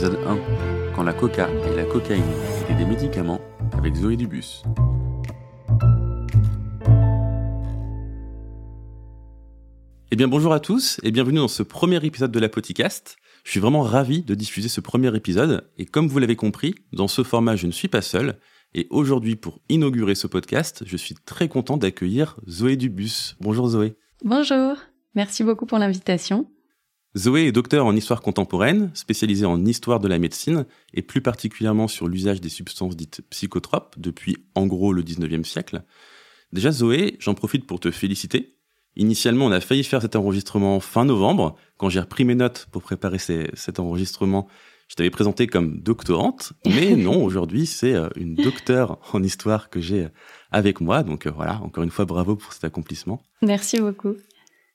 Épisode 1 Quand la coca et la cocaïne étaient des médicaments avec Zoé Dubus. Eh bien bonjour à tous et bienvenue dans ce premier épisode de la Podcast. Je suis vraiment ravi de diffuser ce premier épisode et comme vous l'avez compris, dans ce format je ne suis pas seul et aujourd'hui pour inaugurer ce podcast, je suis très content d'accueillir Zoé Dubus. Bonjour Zoé. Bonjour, merci beaucoup pour l'invitation. Zoé est docteur en histoire contemporaine, spécialisée en histoire de la médecine, et plus particulièrement sur l'usage des substances dites psychotropes depuis en gros le 19e siècle. Déjà Zoé, j'en profite pour te féliciter. Initialement, on a failli faire cet enregistrement fin novembre. Quand j'ai repris mes notes pour préparer cet enregistrement, je t'avais présenté comme doctorante, mais non, aujourd'hui, c'est euh, une docteure en histoire que j'ai avec moi. Donc euh, voilà, encore une fois, bravo pour cet accomplissement. Merci beaucoup.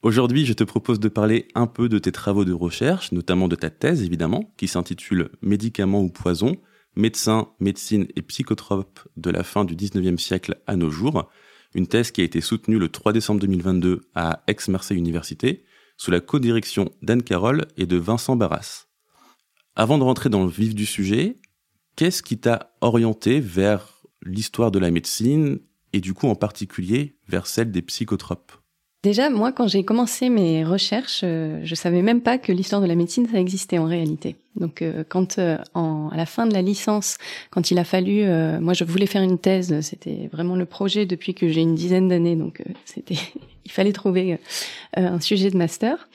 Aujourd'hui, je te propose de parler un peu de tes travaux de recherche, notamment de ta thèse évidemment, qui s'intitule Médicaments ou poisons, médecins, médecine et psychotropes de la fin du 19e siècle à nos jours. Une thèse qui a été soutenue le 3 décembre 2022 à Aix-Marseille Université, sous la co-direction d'Anne Carole et de Vincent Barras. Avant de rentrer dans le vif du sujet, qu'est-ce qui t'a orienté vers l'histoire de la médecine et du coup en particulier vers celle des psychotropes? Déjà, moi, quand j'ai commencé mes recherches, euh, je savais même pas que l'histoire de la médecine ça existait en réalité. Donc, euh, quand euh, en, à la fin de la licence, quand il a fallu, moi, je voulais faire une thèse, c'était vraiment le projet depuis que j'ai une dizaine d'années. Donc, c'était, il fallait trouver un sujet de master.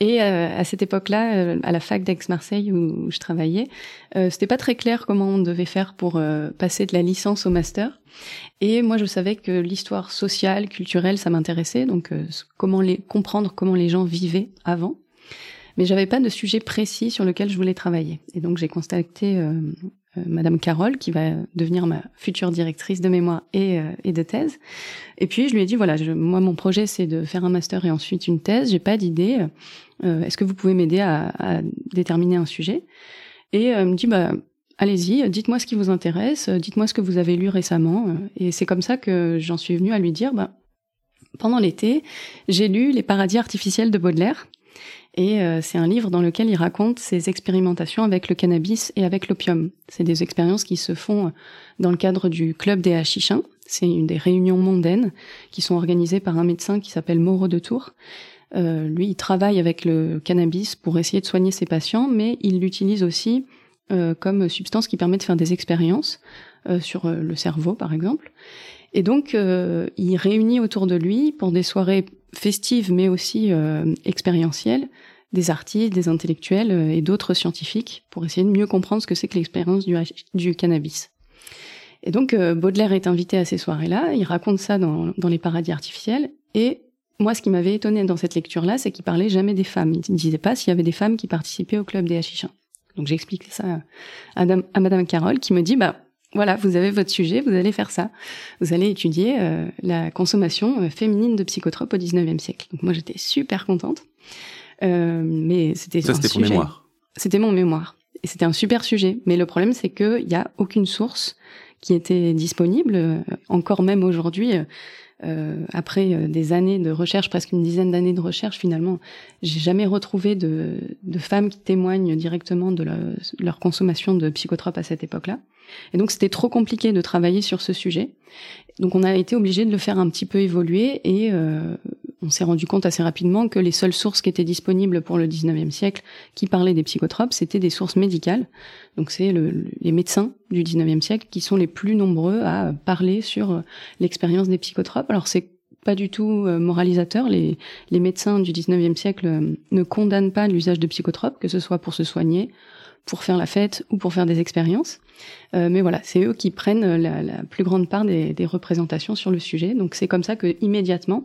Et euh, à cette époque-là, euh, à la fac d'Aix-Marseille où, je travaillais, euh, c'était pas très clair comment on devait faire pour euh, passer de la licence au master. Et moi, je savais que l'histoire sociale, culturelle, ça m'intéressait. Donc, comment les comprendre comment les gens vivaient avant. Mais j'avais pas de sujet précis sur lequel je voulais travailler. Et donc, j'ai contacté euh, Madame Carole, qui va devenir ma future directrice de mémoire et, euh, et de thèse. Et puis je lui ai dit voilà, moi mon projet c'est de faire un master et ensuite une thèse. J'ai pas d'idée. Euh, est-ce que vous pouvez m'aider à, à, déterminer un sujet? Et elle me dit bah allez-y, dites-moi ce qui vous intéresse, dites-moi ce que vous avez lu récemment. Et c'est comme ça que j'en suis venue à lui dire bah pendant l'été, j'ai lu Les paradis artificiels de Baudelaire. Et euh, c'est un livre dans lequel il raconte ses expérimentations avec le cannabis et avec l'opium. C'est des expériences qui se font dans le cadre du club des Hachichins. C'est une des réunions mondaines qui sont organisées par un médecin qui s'appelle Moreau de Tours. Euh, lui, il travaille avec le cannabis pour essayer de soigner ses patients, mais il l'utilise aussi euh, comme substance qui permet de faire des expériences euh, sur euh, le cerveau, par exemple. Et donc, euh, il réunit autour de lui pour des soirées festives, mais aussi expérientielles, des artistes, des intellectuels et d'autres scientifiques pour essayer de mieux comprendre ce que c'est que l'expérience du, du, cannabis. Et donc, Baudelaire est invité à ces soirées-là, il raconte ça dans, dans les paradis artificiels, et moi, ce qui m'avait étonné dans cette lecture-là, c'est qu'il parlait jamais des femmes. Il ne disait pas s'il y avait des femmes qui participaient au club des Hachichins. Donc j'ai expliqué ça à, à, Madame Carole, qui me dit, bah voilà, vous avez votre sujet, vous allez faire ça. Vous allez étudier euh, la consommation euh, féminine de psychotropes au 19e siècle. Donc moi, j'étais super contente. Euh, mais c'était ça, c'était ton mémoire. C'était mon mémoire. Et c'était un super sujet. Mais le problème, c'est qu'il n'y a aucune source qui était disponible. Euh, encore même aujourd'hui, euh, après des années de recherche, presque une dizaine d'années de recherche, finalement, j'ai jamais retrouvé de, de, femmes qui témoignent directement de leur consommation de psychotropes à cette époque-là. Et donc c'était trop compliqué de travailler sur ce sujet. Donc on a été obligé de le faire un petit peu évoluer et euh, on s'est rendu compte assez rapidement que les seules sources qui étaient disponibles pour le 19e siècle qui parlaient des psychotropes, c'était des sources médicales. Donc c'est le, les médecins du 19e siècle qui sont les plus nombreux à parler sur l'expérience des psychotropes. Alors c'est pas du tout moralisateur. Les, les médecins du 19e siècle ne condamnent pas l'usage de psychotropes, que ce soit pour se soigner, pour faire la fête ou pour faire des expériences. Euh, mais voilà, c'est eux qui prennent la, la plus grande part des, des, représentations sur le sujet. Donc c'est comme ça que immédiatement,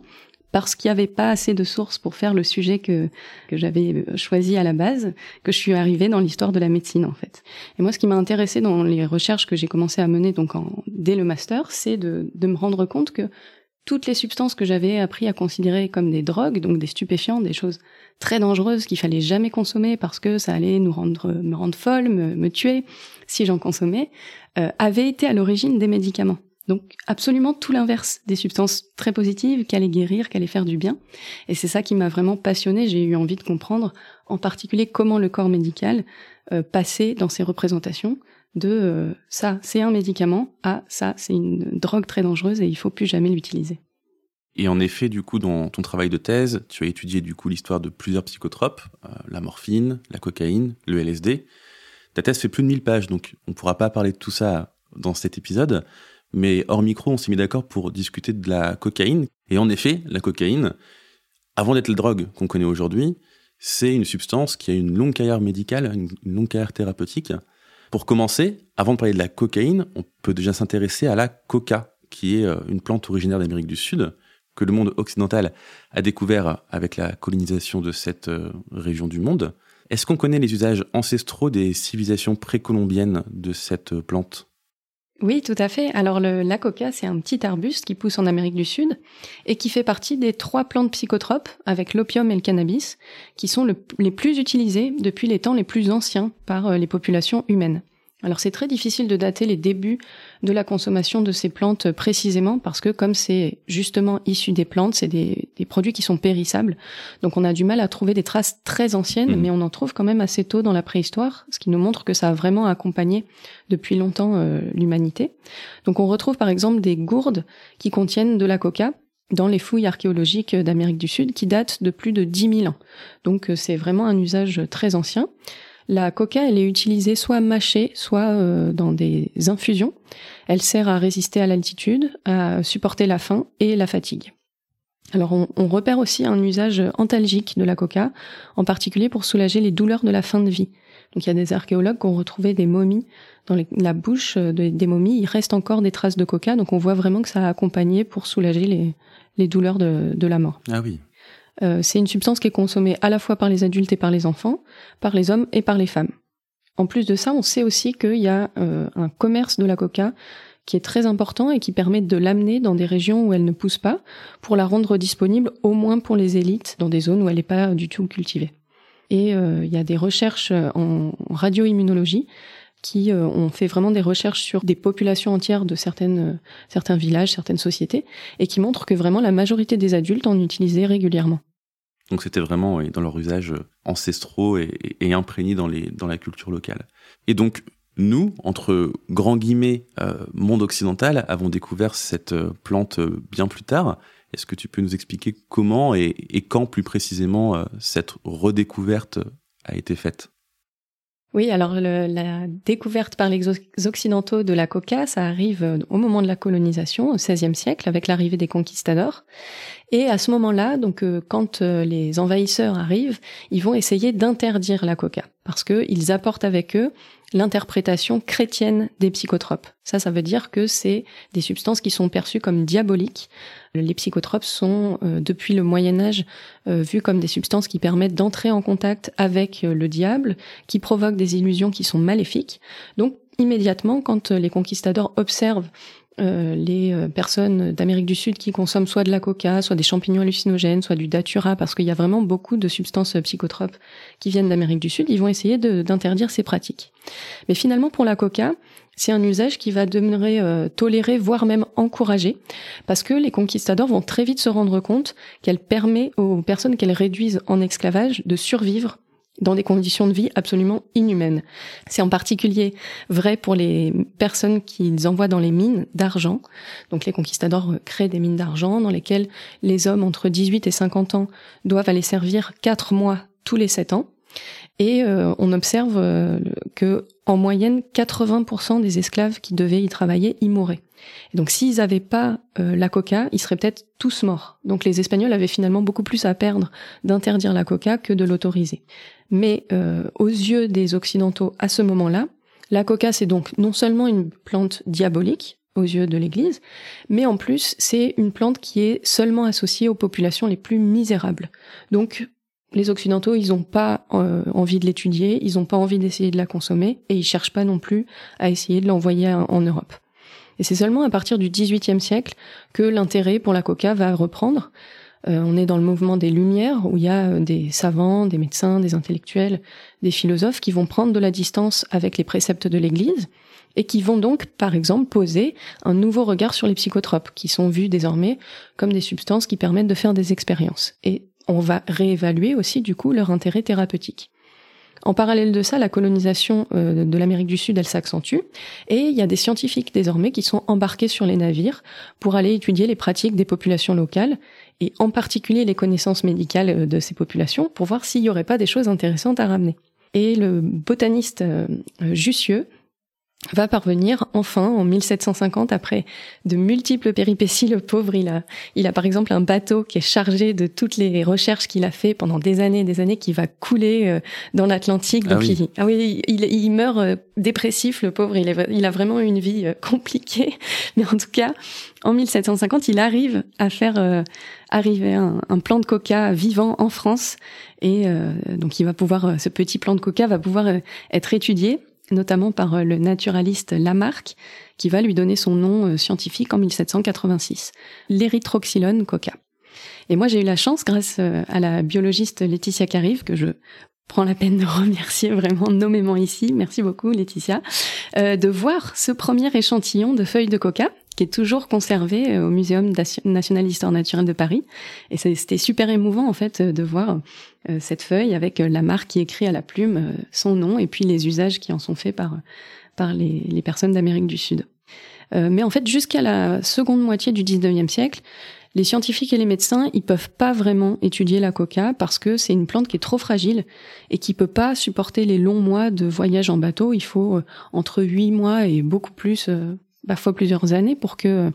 parce qu'il n'y avait pas assez de sources pour faire le sujet que, que j'avais choisi à la base, que je suis arrivée dans l'histoire de la médecine en fait. Et moi, ce qui m'a intéressé dans les recherches que j'ai commencé à mener donc en, dès le master, c'est de, de me rendre compte que toutes les substances que j'avais appris à considérer comme des drogues, donc des stupéfiants, des choses très dangereuses qu'il fallait jamais consommer parce que ça allait nous rendre, me rendre folle, me, tuer si j'en consommais, euh, avaient été à l'origine des médicaments. Donc absolument tout l'inverse, des substances très positives qui allaient guérir, qui allaient faire du bien. Et c'est ça qui m'a vraiment passionnée. J'ai eu envie de comprendre en particulier comment le corps médical euh, passait dans ses représentations de euh, ça c'est un médicament à ça c'est une drogue très dangereuse et il faut plus jamais l'utiliser. Et en effet, du coup, dans ton travail de thèse, tu as étudié du coup l'histoire de plusieurs psychotropes, euh, la morphine, la cocaïne, le LSD. Ta thèse fait plus de 1000 pages, donc on ne pourra pas parler de tout ça dans cet épisode. Mais hors micro, on s'est mis d'accord pour discuter de la cocaïne. Et en effet, la cocaïne, avant d'être la drogue qu'on connaît aujourd'hui, c'est une substance qui a une longue carrière médicale, une longue carrière thérapeutique. Pour commencer, avant de parler de la cocaïne, on peut déjà s'intéresser à la coca, qui est euh, une plante originaire d'Amérique du Sud, que le monde occidental a découvert avec la colonisation de cette euh, région du monde. Est-ce qu'on connaît les usages ancestraux des civilisations précolombiennes de cette euh, plante? Oui, tout à fait. Alors le, la coca, c'est un petit arbuste qui pousse en Amérique du Sud et qui fait partie des trois plantes psychotropes avec l'opium et le cannabis, qui sont les plus utilisées depuis les temps les plus anciens par euh, les populations humaines. Alors c'est très difficile de dater les débuts de la consommation de ces plantes précisément parce que comme c'est justement issu des plantes, c'est des, produits qui sont périssables. Donc on a du mal à trouver des traces très anciennes, mmh. mais on en trouve quand même assez tôt dans la préhistoire, ce qui nous montre que ça a vraiment accompagné depuis longtemps euh, l'humanité. Donc on retrouve par exemple des gourdes qui contiennent de la coca dans les fouilles archéologiques d'Amérique du Sud qui datent de plus de 10 000 ans. Donc euh, c'est vraiment un usage très ancien. La coca, elle est utilisée soit mâchée, soit euh, dans des infusions. Elle sert à résister à l'altitude, à supporter la faim et la fatigue. Alors on, repère aussi un usage antalgique de la coca, en particulier pour soulager les douleurs de la fin de vie. Donc il y a des archéologues qui ont retrouvé des momies dans la bouche des momies. Il reste encore des traces de coca, donc on voit vraiment que ça a accompagné pour soulager les, douleurs de, de la mort. Ah oui. Euh, c'est une substance qui est consommée à la fois par les adultes et par les enfants, par les hommes et par les femmes. En plus de ça, on sait aussi qu'il y a euh, un commerce de la coca qui est très important et qui permet de l'amener dans des régions où elle ne pousse pas pour la rendre disponible au moins pour les élites dans des zones où elle n'est pas du tout cultivée. Et euh, il y a des recherches en radioimmunologie qui ont fait vraiment des recherches sur des populations entières de certaines, certains villages, certaines sociétés, et qui montrent que vraiment la majorité des adultes en utilisaient régulièrement. Donc c'était vraiment dans leur usage ancestraux et, et, imprégnés dans, les, dans la culture locale. Et donc nous, entre grands guillemets, euh, monde occidental, avons découvert cette euh, plante euh, bien plus tard. Est-ce que tu peux nous expliquer comment et quand plus précisément cette redécouverte a été faite? Oui, alors la découverte par les Occidentaux de la coca, ça arrive au moment de la colonisation, au XVIe siècle, avec l'arrivée des conquistadors. Et à ce moment-là, donc euh, quand euh, les envahisseurs arrivent, ils vont essayer d'interdire la coca parce qu'ils apportent avec eux l'interprétation chrétienne des psychotropes. Ça, ça veut dire que c'est des substances qui sont perçues comme diaboliques. Les psychotropes sont, euh, depuis le Moyen Âge, vus comme des substances qui permettent d'entrer en contact avec le diable, qui provoquent des illusions qui sont maléfiques. Donc, immédiatement, quand les conquistadors observent euh, les euh, personnes d'Amérique du Sud qui consomment soit de la coca, soit des champignons hallucinogènes, soit du datura, parce qu'il y a vraiment beaucoup de substances psychotropes qui viennent d'Amérique du Sud, ils vont essayer d'interdire ces pratiques. Mais finalement, pour la coca, c'est un usage qui va demeurer euh, toléré, voire même encouragé, parce que les conquistadors vont très vite se rendre compte qu'elle permet aux personnes qu'elles réduisent en esclavage de survivre dans des conditions de vie absolument inhumaines. C'est en particulier vrai pour les personnes qu'ils envoient dans les mines d'argent. Donc les conquistadors créent des mines d'argent dans lesquelles les hommes entre 18 et 50 ans doivent aller servir 4 mois tous les 7 ans. Et euh, on observe euh, que en moyenne 80% des esclaves qui devaient y travailler y mouraient. Donc s'ils n'avaient pas euh, la coca, ils seraient peut-être tous morts. Donc les Espagnols avaient finalement beaucoup plus à perdre d'interdire la coca que de l'autoriser. Mais euh, aux yeux des Occidentaux à ce moment-là, la coca c'est donc non seulement une plante diabolique aux yeux de l'Église, mais en plus c'est une plante qui est seulement associée aux populations les plus misérables. Donc les Occidentaux, ils n'ont pas euh, envie de l'étudier, ils n'ont pas envie d'essayer de la consommer, et ils cherchent pas non plus à essayer de l'envoyer en Europe. Et c'est seulement à partir du XVIIIe siècle que l'intérêt pour la coca va reprendre. Euh, on est dans le mouvement des Lumières, où il y a euh, des savants, des médecins, des intellectuels, des philosophes qui vont prendre de la distance avec les préceptes de l'Église et qui vont donc, par exemple, poser un nouveau regard sur les psychotropes, qui sont vus désormais comme des substances qui permettent de faire des expériences. Et on va réévaluer aussi du coup leur intérêt thérapeutique. En parallèle de ça, la colonisation euh, de l'Amérique du Sud, elle s'accentue, et il y a des scientifiques désormais qui sont embarqués sur les navires pour aller étudier les pratiques des populations locales, et en particulier les connaissances médicales euh, de ces populations, pour voir s'il n'y aurait pas des choses intéressantes à ramener. Et le botaniste euh, Jussieu va parvenir enfin en 1750 après de multiples péripéties. Le pauvre il a il a par exemple un bateau qui est chargé de toutes les recherches qu'il a fait pendant des années et des années qui va couler euh, dans l'Atlantique. Ah oui. Il, ah oui il, il meurt euh, dépressif le pauvre. Il, est, il a vraiment une vie euh, compliquée. Mais en tout cas en 1750 il arrive à faire arriver un, un, plant de coca vivant en France. Et donc il va pouvoir ce petit plant de coca va pouvoir être étudié notamment par euh, le naturaliste Lamarck, qui va lui donner son nom euh, scientifique en 1786, l'érythroxylone coca. Et moi, j'ai eu la chance, grâce euh, à la biologiste Laetitia Carive, que je prends la peine de remercier vraiment nommément ici, merci beaucoup Laetitia, de voir ce premier échantillon de feuilles de coca qui est toujours conservé au Muséum national d'histoire naturelle de Paris. Et c'était super émouvant en fait de voir euh, cette feuille avec euh, la marque qui écrit à la plume euh, son nom et puis les usages qui en sont faits par, par les, personnes d'Amérique du Sud. mais en fait, jusqu'à la seconde moitié du 19e siècle, les scientifiques et les médecins, ils peuvent pas vraiment étudier la coca parce que c'est une plante qui est trop fragile et qui peut pas supporter les longs mois de voyage en bateau. Il faut entre huit mois et beaucoup plus parfois plusieurs années pour que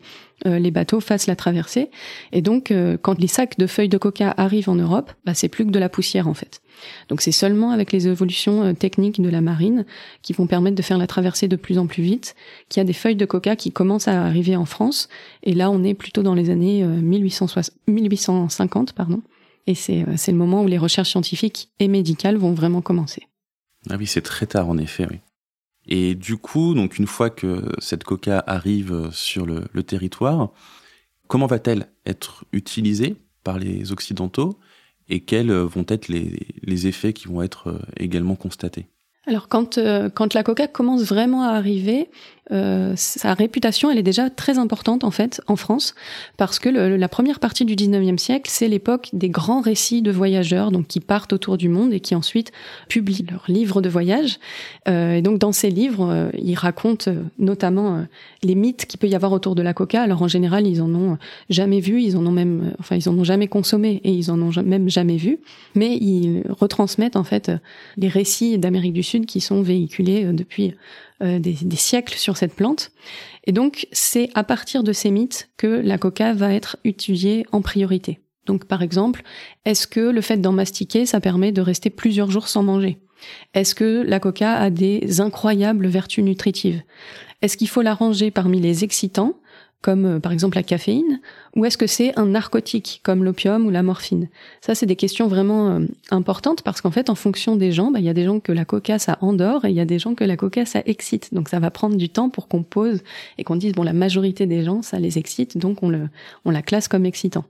euh, les bateaux fassent la traversée. Et donc, euh, quand les sacs de feuilles de coca arrivent en Europe, bah, c'est plus que de la poussière en fait. Donc c'est seulement avec les évolutions euh, techniques de la marine qui vont permettre de faire la traversée de plus en plus vite qu'il y a des feuilles de coca qui commencent à arriver en France. Et là, on est plutôt dans les années 1860, 1850, pardon. Et c'est c'est le moment où les recherches scientifiques et médicales vont vraiment commencer. Ah oui, c'est très tard en effet, oui. Et du coup, donc une fois que cette coca arrive sur le, territoire, comment va-t-elle être utilisée par les Occidentaux et quels vont être les, effets qui vont être également constatés? Alors quand euh, quand la coca commence vraiment à arriver, euh, sa réputation, elle est déjà très importante en fait en France, parce que le, la première partie du 19e siècle, c'est l'époque des grands récits de voyageurs, donc qui partent autour du monde et qui ensuite publient leurs livres de voyage. Euh, et donc dans ces livres, euh, ils racontent euh, notamment les mythes qu'il peut y avoir autour de la coca. Alors en général, ils en ont jamais vu, ils en ont même, enfin ils en ont jamais consommé et ils en ont même jamais vu, mais ils retransmettent en fait les récits d'Amérique du Sud qui sont véhiculés depuis euh, des, des, siècles sur cette plante. Et donc, c'est à partir de ces mythes que la coca va être étudiée en priorité. Donc, par exemple, est-ce que le fait d'en mastiquer, ça permet de rester plusieurs jours sans manger? Est-ce que la coca a des incroyables vertus nutritives? Est-ce qu'il faut la ranger parmi les excitants? Comme euh, par exemple la caféine, ou est-ce que c'est un narcotique comme l'opium ou la morphine? Ça, c'est des questions vraiment euh, importantes parce qu'en fait, en fonction des gens, bah, il y a des gens que la coca ça endort et il y a des gens que la coca ça excite. Donc ça va prendre du temps pour qu'on pose et qu'on dise bon la majorité des gens ça les excite, donc on le on la classe comme excitant.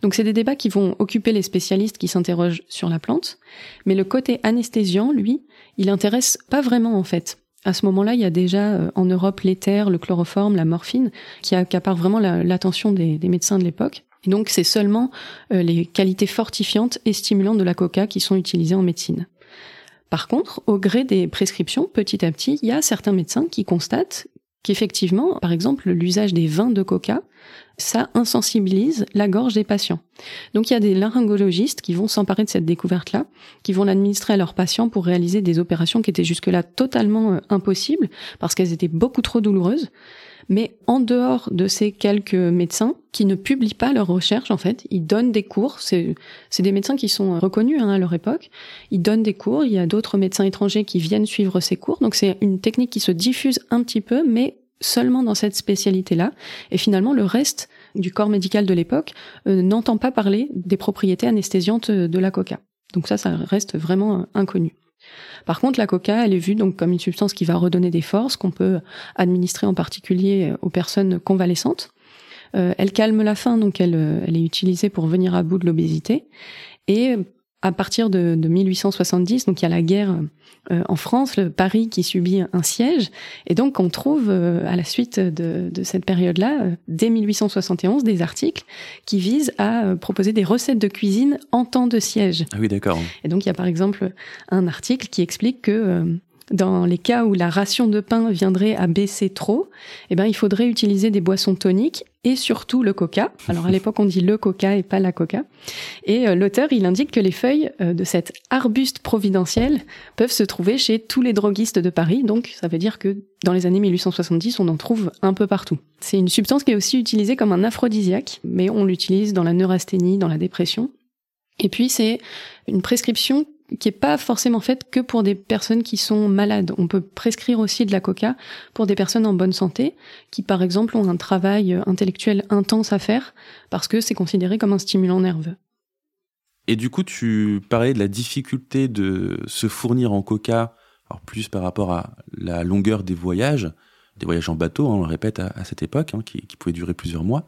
Donc c'est des débats qui vont occuper les spécialistes qui s'interrogent sur la plante, mais le côté anesthésiant, lui, il intéresse pas vraiment en fait. À ce moment-là, il y a déjà euh, en Europe l'éther, le chloroforme, la morphine, qui accaparent vraiment l'attention des, médecins de l'époque. Donc, c'est seulement euh, les qualités fortifiantes et stimulantes de la coca qui sont utilisées en médecine. Par contre, au gré des prescriptions, petit à petit, il y a certains médecins qui constatent qu'effectivement, par exemple, l'usage des vins de coca ça insensibilise la gorge des patients. Donc il y a des laryngologistes qui vont s'emparer de cette découverte-là, qui vont l'administrer à leurs patients pour réaliser des opérations qui étaient jusque-là totalement euh, impossibles parce qu'elles étaient beaucoup trop douloureuses. Mais en dehors de ces quelques médecins qui ne publient pas leurs recherches, en fait, ils donnent des cours. C'est des médecins qui sont reconnus hein, à leur époque. Ils donnent des cours. Il y a d'autres médecins étrangers qui viennent suivre ces cours. Donc c'est une technique qui se diffuse un petit peu, mais seulement dans cette spécialité-là. Et finalement, le reste du corps médical de l'époque euh, n'entend pas parler des propriétés anesthésiantes de la coca. Donc ça, ça reste vraiment inconnu. Par contre, la coca, elle est vue donc comme une substance qui va redonner des forces, qu'on peut administrer en particulier aux personnes convalescentes. Euh, elle calme la faim, donc elle, elle est utilisée pour venir à bout de l'obésité. Et à partir de, 1870, donc il y a la guerre euh, en France, le Paris qui subit un siège, et donc on trouve euh, à la suite de, cette période-là, euh, dès 1871, des articles qui visent à proposer des recettes de cuisine en temps de siège. Ah oui, d'accord. Et donc il y a par exemple un article qui explique que dans les cas où la ration de pain viendrait à baisser trop, eh ben, il faudrait utiliser des boissons toniques et surtout le coca. Alors à l'époque, on dit le coca et pas la coca. Et euh, l'auteur, il indique que les feuilles euh, de cet arbuste providentiel peuvent se trouver chez tous les droguistes de Paris. Donc ça veut dire que dans les années 1870, on en trouve un peu partout. C'est une substance qui est aussi utilisée comme un aphrodisiaque, mais on l'utilise dans la neurasthénie, dans la dépression. Et puis c'est une prescription qui est pas forcément faite que pour des personnes qui sont malades. On peut prescrire aussi de la coca pour des personnes en bonne santé qui, par exemple, ont un travail intellectuel intense à faire parce que c'est considéré comme un stimulant nerveux. Et du coup, tu parlais de la difficulté de se fournir en coca, alors plus par rapport à la longueur des voyages, des voyages en bateau, hein, on le répète à, cette époque, hein, qui, qui pouvaient durer plusieurs mois.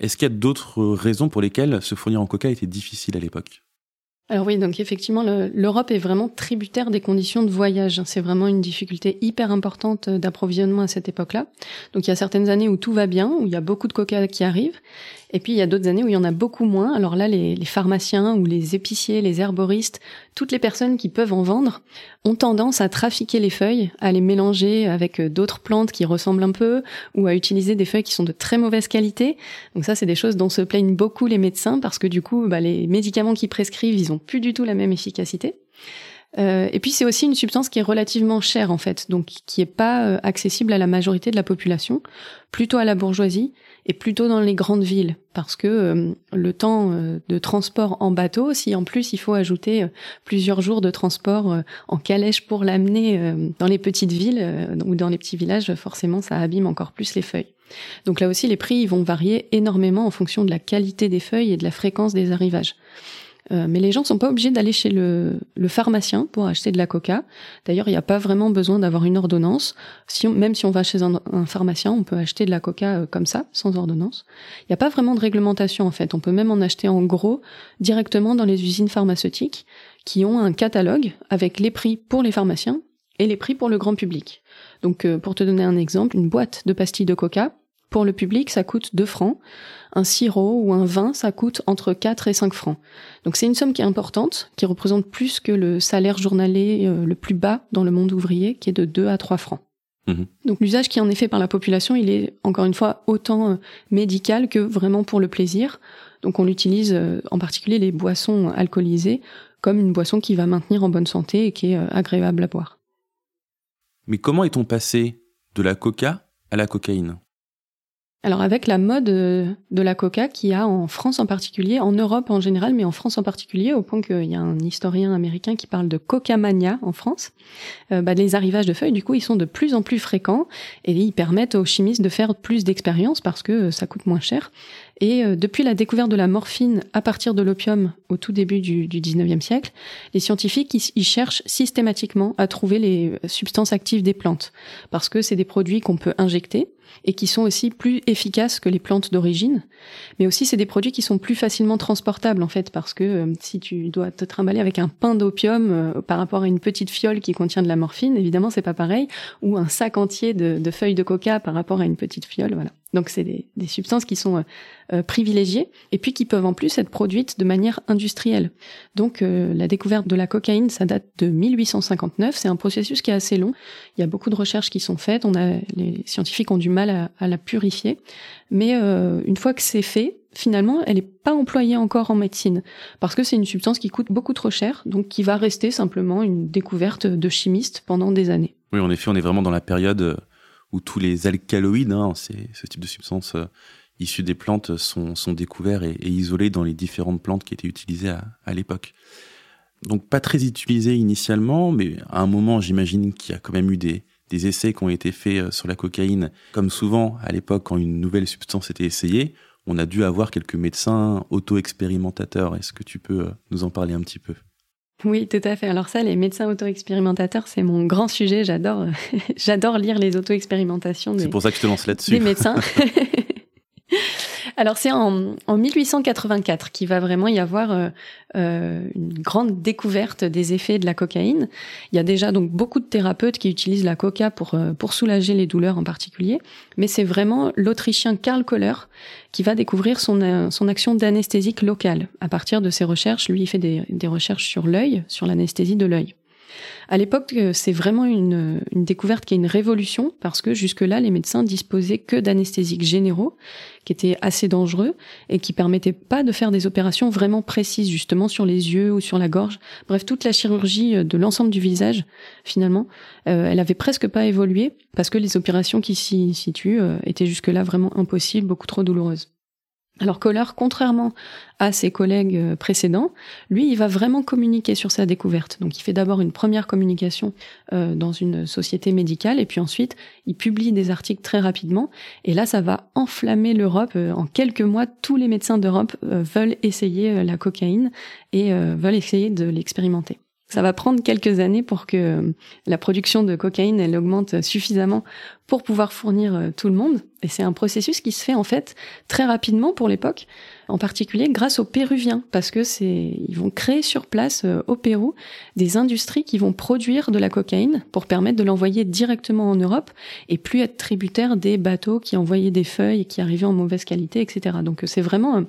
Est-ce qu'il y a d'autres raisons pour lesquelles se fournir en coca était difficile à l'époque? Alors oui, donc effectivement, l'Europe est vraiment tributaire des conditions de voyage. C'est vraiment une difficulté hyper importante d'approvisionnement à cette époque-là. Donc il y a certaines années où tout va bien, où il y a beaucoup de coca qui arrivent, et puis il y a d'autres années où il y en a beaucoup moins. Alors là, les, pharmaciens ou les épiciers, les herboristes, toutes les personnes qui peuvent en vendre ont tendance à trafiquer les feuilles, à les mélanger avec euh, d'autres plantes qui ressemblent un peu, ou à utiliser des feuilles qui sont de très mauvaise qualité. Donc ça, c'est des choses dont se plaignent beaucoup les médecins parce que du coup, bah, les médicaments qu'ils prescrivent, ils ont plus du tout la même efficacité. Euh, et puis c'est aussi une substance qui est relativement chère en fait, donc qui est pas euh, accessible à la majorité de la population, plutôt à la bourgeoisie et plutôt dans les grandes villes, parce que euh, le temps euh, de transport en bateau, si en plus il faut ajouter euh, plusieurs jours de transport en calèche pour l'amener dans les petites villes ou dans les petits villages, forcément ça abîme encore plus les feuilles. Donc là aussi, les prix vont varier énormément en fonction de la qualité des feuilles et de la fréquence des arrivages. Euh, mais les gens sont pas obligés d'aller chez le, pharmacien pour acheter de la coca. D'ailleurs, il n'y a pas vraiment besoin d'avoir une ordonnance. Si même si on va chez un, pharmacien, on peut acheter de la coca euh, comme ça, sans ordonnance. Il n'y a pas vraiment de réglementation en fait. On peut même en acheter en gros directement dans les usines pharmaceutiques qui ont un catalogue avec les prix pour les pharmaciens et les prix pour le grand public. Donc, euh, pour te donner un exemple, une boîte de pastilles de coca, pour le public, ça coûte 2 francs. Un sirop ou un vin, ça coûte entre 4 et 5 francs. Donc c'est une somme qui est importante, qui représente plus que le salaire journalier euh, le plus bas dans le monde ouvrier, qui est de 2 à 3 francs. Mhm. Donc l'usage qui en est fait par la population, il est encore une fois autant euh, médical que vraiment pour le plaisir. Donc on utilise euh, en particulier les boissons alcoolisées comme une boisson qui va maintenir en bonne santé et qui est agréable à boire. Mais comment est-on passé de la coca à la cocaïne? Alors avec la mode euh, de la coca qui a en France en particulier, en Europe en général, mais en France en particulier, au point qu'il y a un historien américain qui parle de coca mania en France, euh, bah, les arrivages de feuilles, du coup, ils sont de plus en plus fréquents et ils permettent aux chimistes de faire plus d'expériences parce que euh, ça coûte moins cher. Et depuis la découverte de la morphine à partir de l'opium au tout début du, du 19e siècle, les scientifiques ils cherchent systématiquement à trouver les substances actives des plantes parce que c'est des produits qu'on peut injecter et qui sont aussi plus efficaces que les plantes d'origine. Mais aussi, c'est des produits qui sont plus facilement transportables, en fait, parce que euh, si tu dois te trimballer avec un pain d'opium euh, par rapport à une petite fiole qui contient de la morphine, évidemment, c'est pas pareil, ou un sac entier de, feuilles de coca par rapport à une petite fiole, voilà. Donc c'est des, substances qui sont euh, privilégiées et puis qui peuvent en plus être produites de manière industrielle. Donc la découverte de la cocaïne, ça date de 1859. C'est un processus qui est assez long. Il y a beaucoup de recherches qui sont faites. On a les scientifiques ont du mal à, à la purifier, mais une fois que c'est fait, finalement, elle n'est pas employée encore en médecine parce que c'est une substance qui coûte beaucoup trop cher, donc qui va rester simplement une découverte de chimistes pendant des années. Oui, en effet, on est vraiment dans la période où tous les alcaloïdes, hein, ce type de substances euh, issues des plantes, sont, sont découverts et, isolés dans les différentes plantes qui étaient utilisées à, à l'époque. Donc pas très utilisé initialement, mais à un moment, j'imagine qu'il y a quand même eu des, des essais qui ont été faits euh, sur la cocaïne. Comme souvent, à l'époque, quand une nouvelle substance était essayée, on a dû avoir quelques médecins auto-expérimentateurs. Est-ce que tu peux euh, nous en parler un petit peu? Oui, tout à fait. Alors ça, les médecins auto-expérimentateurs, c'est mon grand sujet. J'adore, j'adore lire les auto-expérimentations. C'est pour ça que je te lance là-dessus. Des médecins. Alors c'est en, en, 1884 qu'il va vraiment y avoir euh, euh, une grande découverte des effets de la cocaïne. Il y a déjà donc beaucoup de thérapeutes qui utilisent la coca pour euh, pour soulager les douleurs en particulier, mais c'est vraiment l'Autrichien Karl Koller qui va découvrir son euh, son action d'anesthésique locale. À partir de ses recherches, lui il fait des, des recherches sur l'œil, sur l'anesthésie de l'œil. À l'époque, euh, c'est vraiment une, découverte qui est une révolution parce que jusque-là, les médecins disposaient que d'anesthésiques généraux qui étaient assez dangereux et qui permettaient pas de faire des opérations vraiment précises, justement sur les yeux ou sur la gorge. Bref, toute la chirurgie euh, de l'ensemble du visage, finalement, euh, elle avait presque pas évolué parce que les opérations qui s'y situent étaient jusque-là vraiment impossibles, beaucoup trop douloureuses. Alors Kohler, contrairement à ses collègues euh, précédents, lui, il va vraiment communiquer sur sa découverte. Donc il fait d'abord une première communication euh, dans une société médicale, et puis ensuite il publie des articles très rapidement. Et là, ça va enflammer l'Europe. Euh, en quelques mois, tous les médecins d'Europe veulent essayer la cocaïne et veulent essayer de l'expérimenter. Ça va prendre quelques années pour que euh, la production de cocaïne elle augmente suffisamment pour pouvoir fournir euh, tout le monde. Et c'est un processus qui se fait en fait très rapidement pour l'époque, en particulier grâce aux Péruviens, parce que c'est ils vont créer sur place euh, au Pérou des industries qui vont produire de la cocaïne pour permettre de l'envoyer directement en Europe et plus être tributaire des bateaux qui envoyaient des feuilles et qui arrivaient en mauvaise qualité, etc. Donc c'est vraiment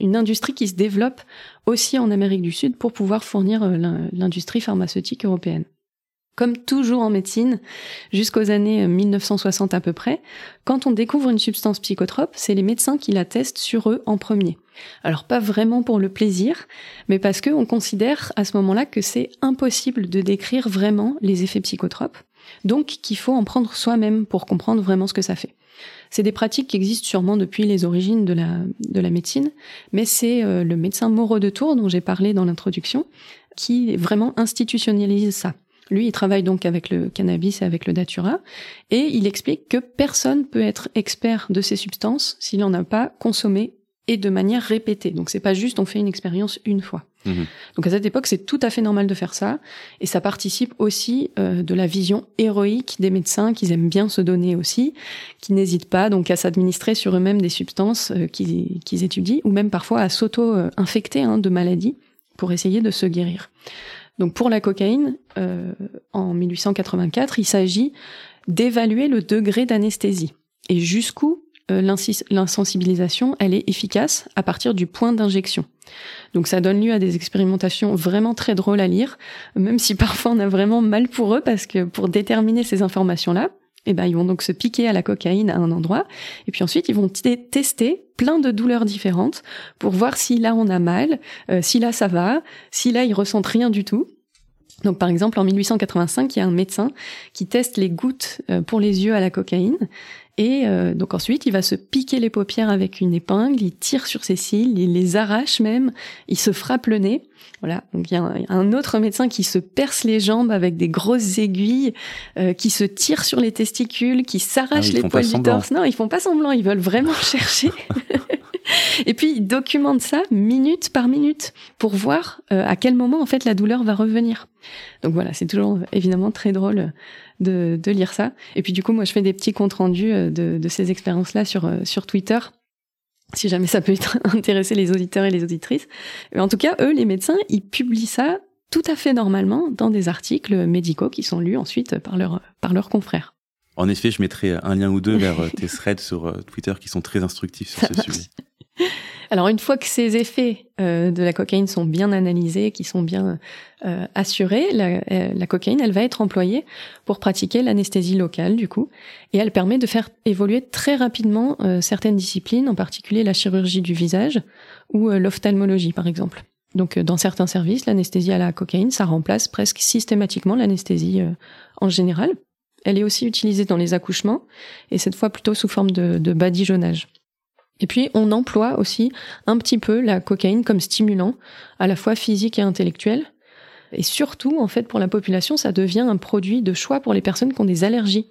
une industrie qui se développe aussi en Amérique du Sud pour pouvoir fournir euh, l'industrie pharmaceutique européenne. Comme toujours en médecine, jusqu'aux années 1960 euh, à peu près, quand on découvre une substance psychotrope, c'est les médecins qui la testent sur eux en premier. Alors pas vraiment pour le plaisir, mais parce qu'on considère à ce moment-là que c'est impossible de décrire vraiment les effets psychotropes, donc qu'il faut en prendre soi-même pour comprendre vraiment ce que ça fait. C'est des pratiques qui existent sûrement depuis les origines de la, de la médecine, mais c'est euh, le médecin Moreau de Tours, dont j'ai parlé dans l'introduction, qui vraiment institutionnalise ça. Lui, il travaille donc avec le cannabis et avec le datura, et il explique que personne peut être expert de ces substances s'il n'en a pas consommé et de manière répétée. Donc c'est pas juste on fait une expérience une fois. Mhm. Donc à cette époque, c'est tout à fait normal de faire ça, et ça participe aussi euh, de la vision héroïque des médecins qu'ils aiment bien se donner aussi, qui n'hésitent pas donc à s'administrer sur eux-mêmes des substances euh, qu'ils étudient, ou même parfois à s'auto-infecter hein, de maladies pour essayer de se guérir. Donc pour la cocaïne, euh, en 1884, il s'agit d'évaluer le degré d'anesthésie et jusqu'où l'insensibilisation, elle est efficace à partir du point d'injection. Donc ça donne lieu à des expérimentations vraiment très drôles à lire, même si parfois on a vraiment mal pour eux parce que pour déterminer ces informations-là, eh ben ils vont donc se piquer à la cocaïne à un endroit et puis ensuite ils vont tester plein de douleurs différentes pour voir si là on a mal, euh, si là ça va, si là ils ressentent rien du tout. Donc par exemple en 1885, il y a un médecin qui teste les gouttes euh, pour les yeux à la cocaïne et euh, donc ensuite, il va se piquer les paupières avec une épingle, il tire sur ses cils, il les arrache même, il se frappe le nez. Voilà. Donc il y a un, autre médecin qui se perce les jambes avec des grosses aiguilles, euh, qui se tire sur les testicules, qui s'arrache ah les poils du torse. Non, ils font pas semblant, ils veulent vraiment chercher. Et puis ils documentent ça minute par minute pour voir euh, à quel moment en fait la douleur va revenir. Donc voilà, c'est toujours évidemment très drôle de, de, lire ça. Et puis du coup, moi, je fais des petits comptes rendus euh, de, de ces expériences-là sur, euh, sur Twitter si jamais ça peut intéresser les auditeurs et les auditrices. Mais en tout cas, eux, les médecins, ils publient ça tout à fait normalement dans des articles médicaux qui sont lus ensuite par, leur, par leurs confrères. En effet, je mettrai un lien ou deux vers tes threads sur Twitter qui sont très instructifs sur ce sujet. Alors une fois que ces effets euh, de la cocaïne sont bien analysés, qui sont bien euh, assurés, la, euh, la, cocaïne, elle va être employée pour pratiquer l'anesthésie locale du coup, et elle permet de faire évoluer très rapidement certaines disciplines, en particulier la chirurgie du visage ou l'ophtalmologie par exemple. Donc dans certains services, l'anesthésie à la cocaïne, ça remplace presque systématiquement l'anesthésie en général. Elle est aussi utilisée dans les accouchements, et cette fois plutôt sous forme de, de badigeonnage. Et puis, on emploie aussi un petit peu la cocaïne comme stimulant, à la fois physique et intellectuel. Et surtout, en fait, pour la population, ça devient un produit de choix pour les personnes qui ont des allergies.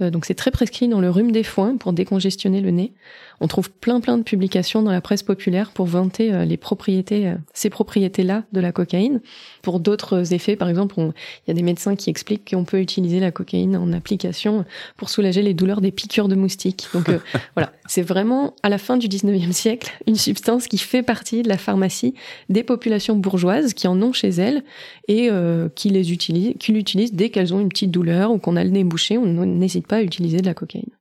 Euh, donc c'est très prescrit dans le rhume des foins pour décongestionner le nez. On trouve plein plein de publications dans la presse populaire pour vanter euh, les propriétés, euh, ces propriétés-là de la cocaïne. Pour d'autres effets, par exemple, il y a des médecins qui expliquent qu'on peut utiliser la cocaïne en application pour soulager les douleurs des piqûres de moustiques. Donc voilà, c'est vraiment à la fin du 19e siècle une substance qui fait partie de la pharmacie des populations bourgeoises qui en ont chez elles et qui les utilisent, qui l'utilisent dès qu'elles ont une petite douleur ou qu'on a le nez bouché. On n'hésite pas à utiliser de la cocaïne.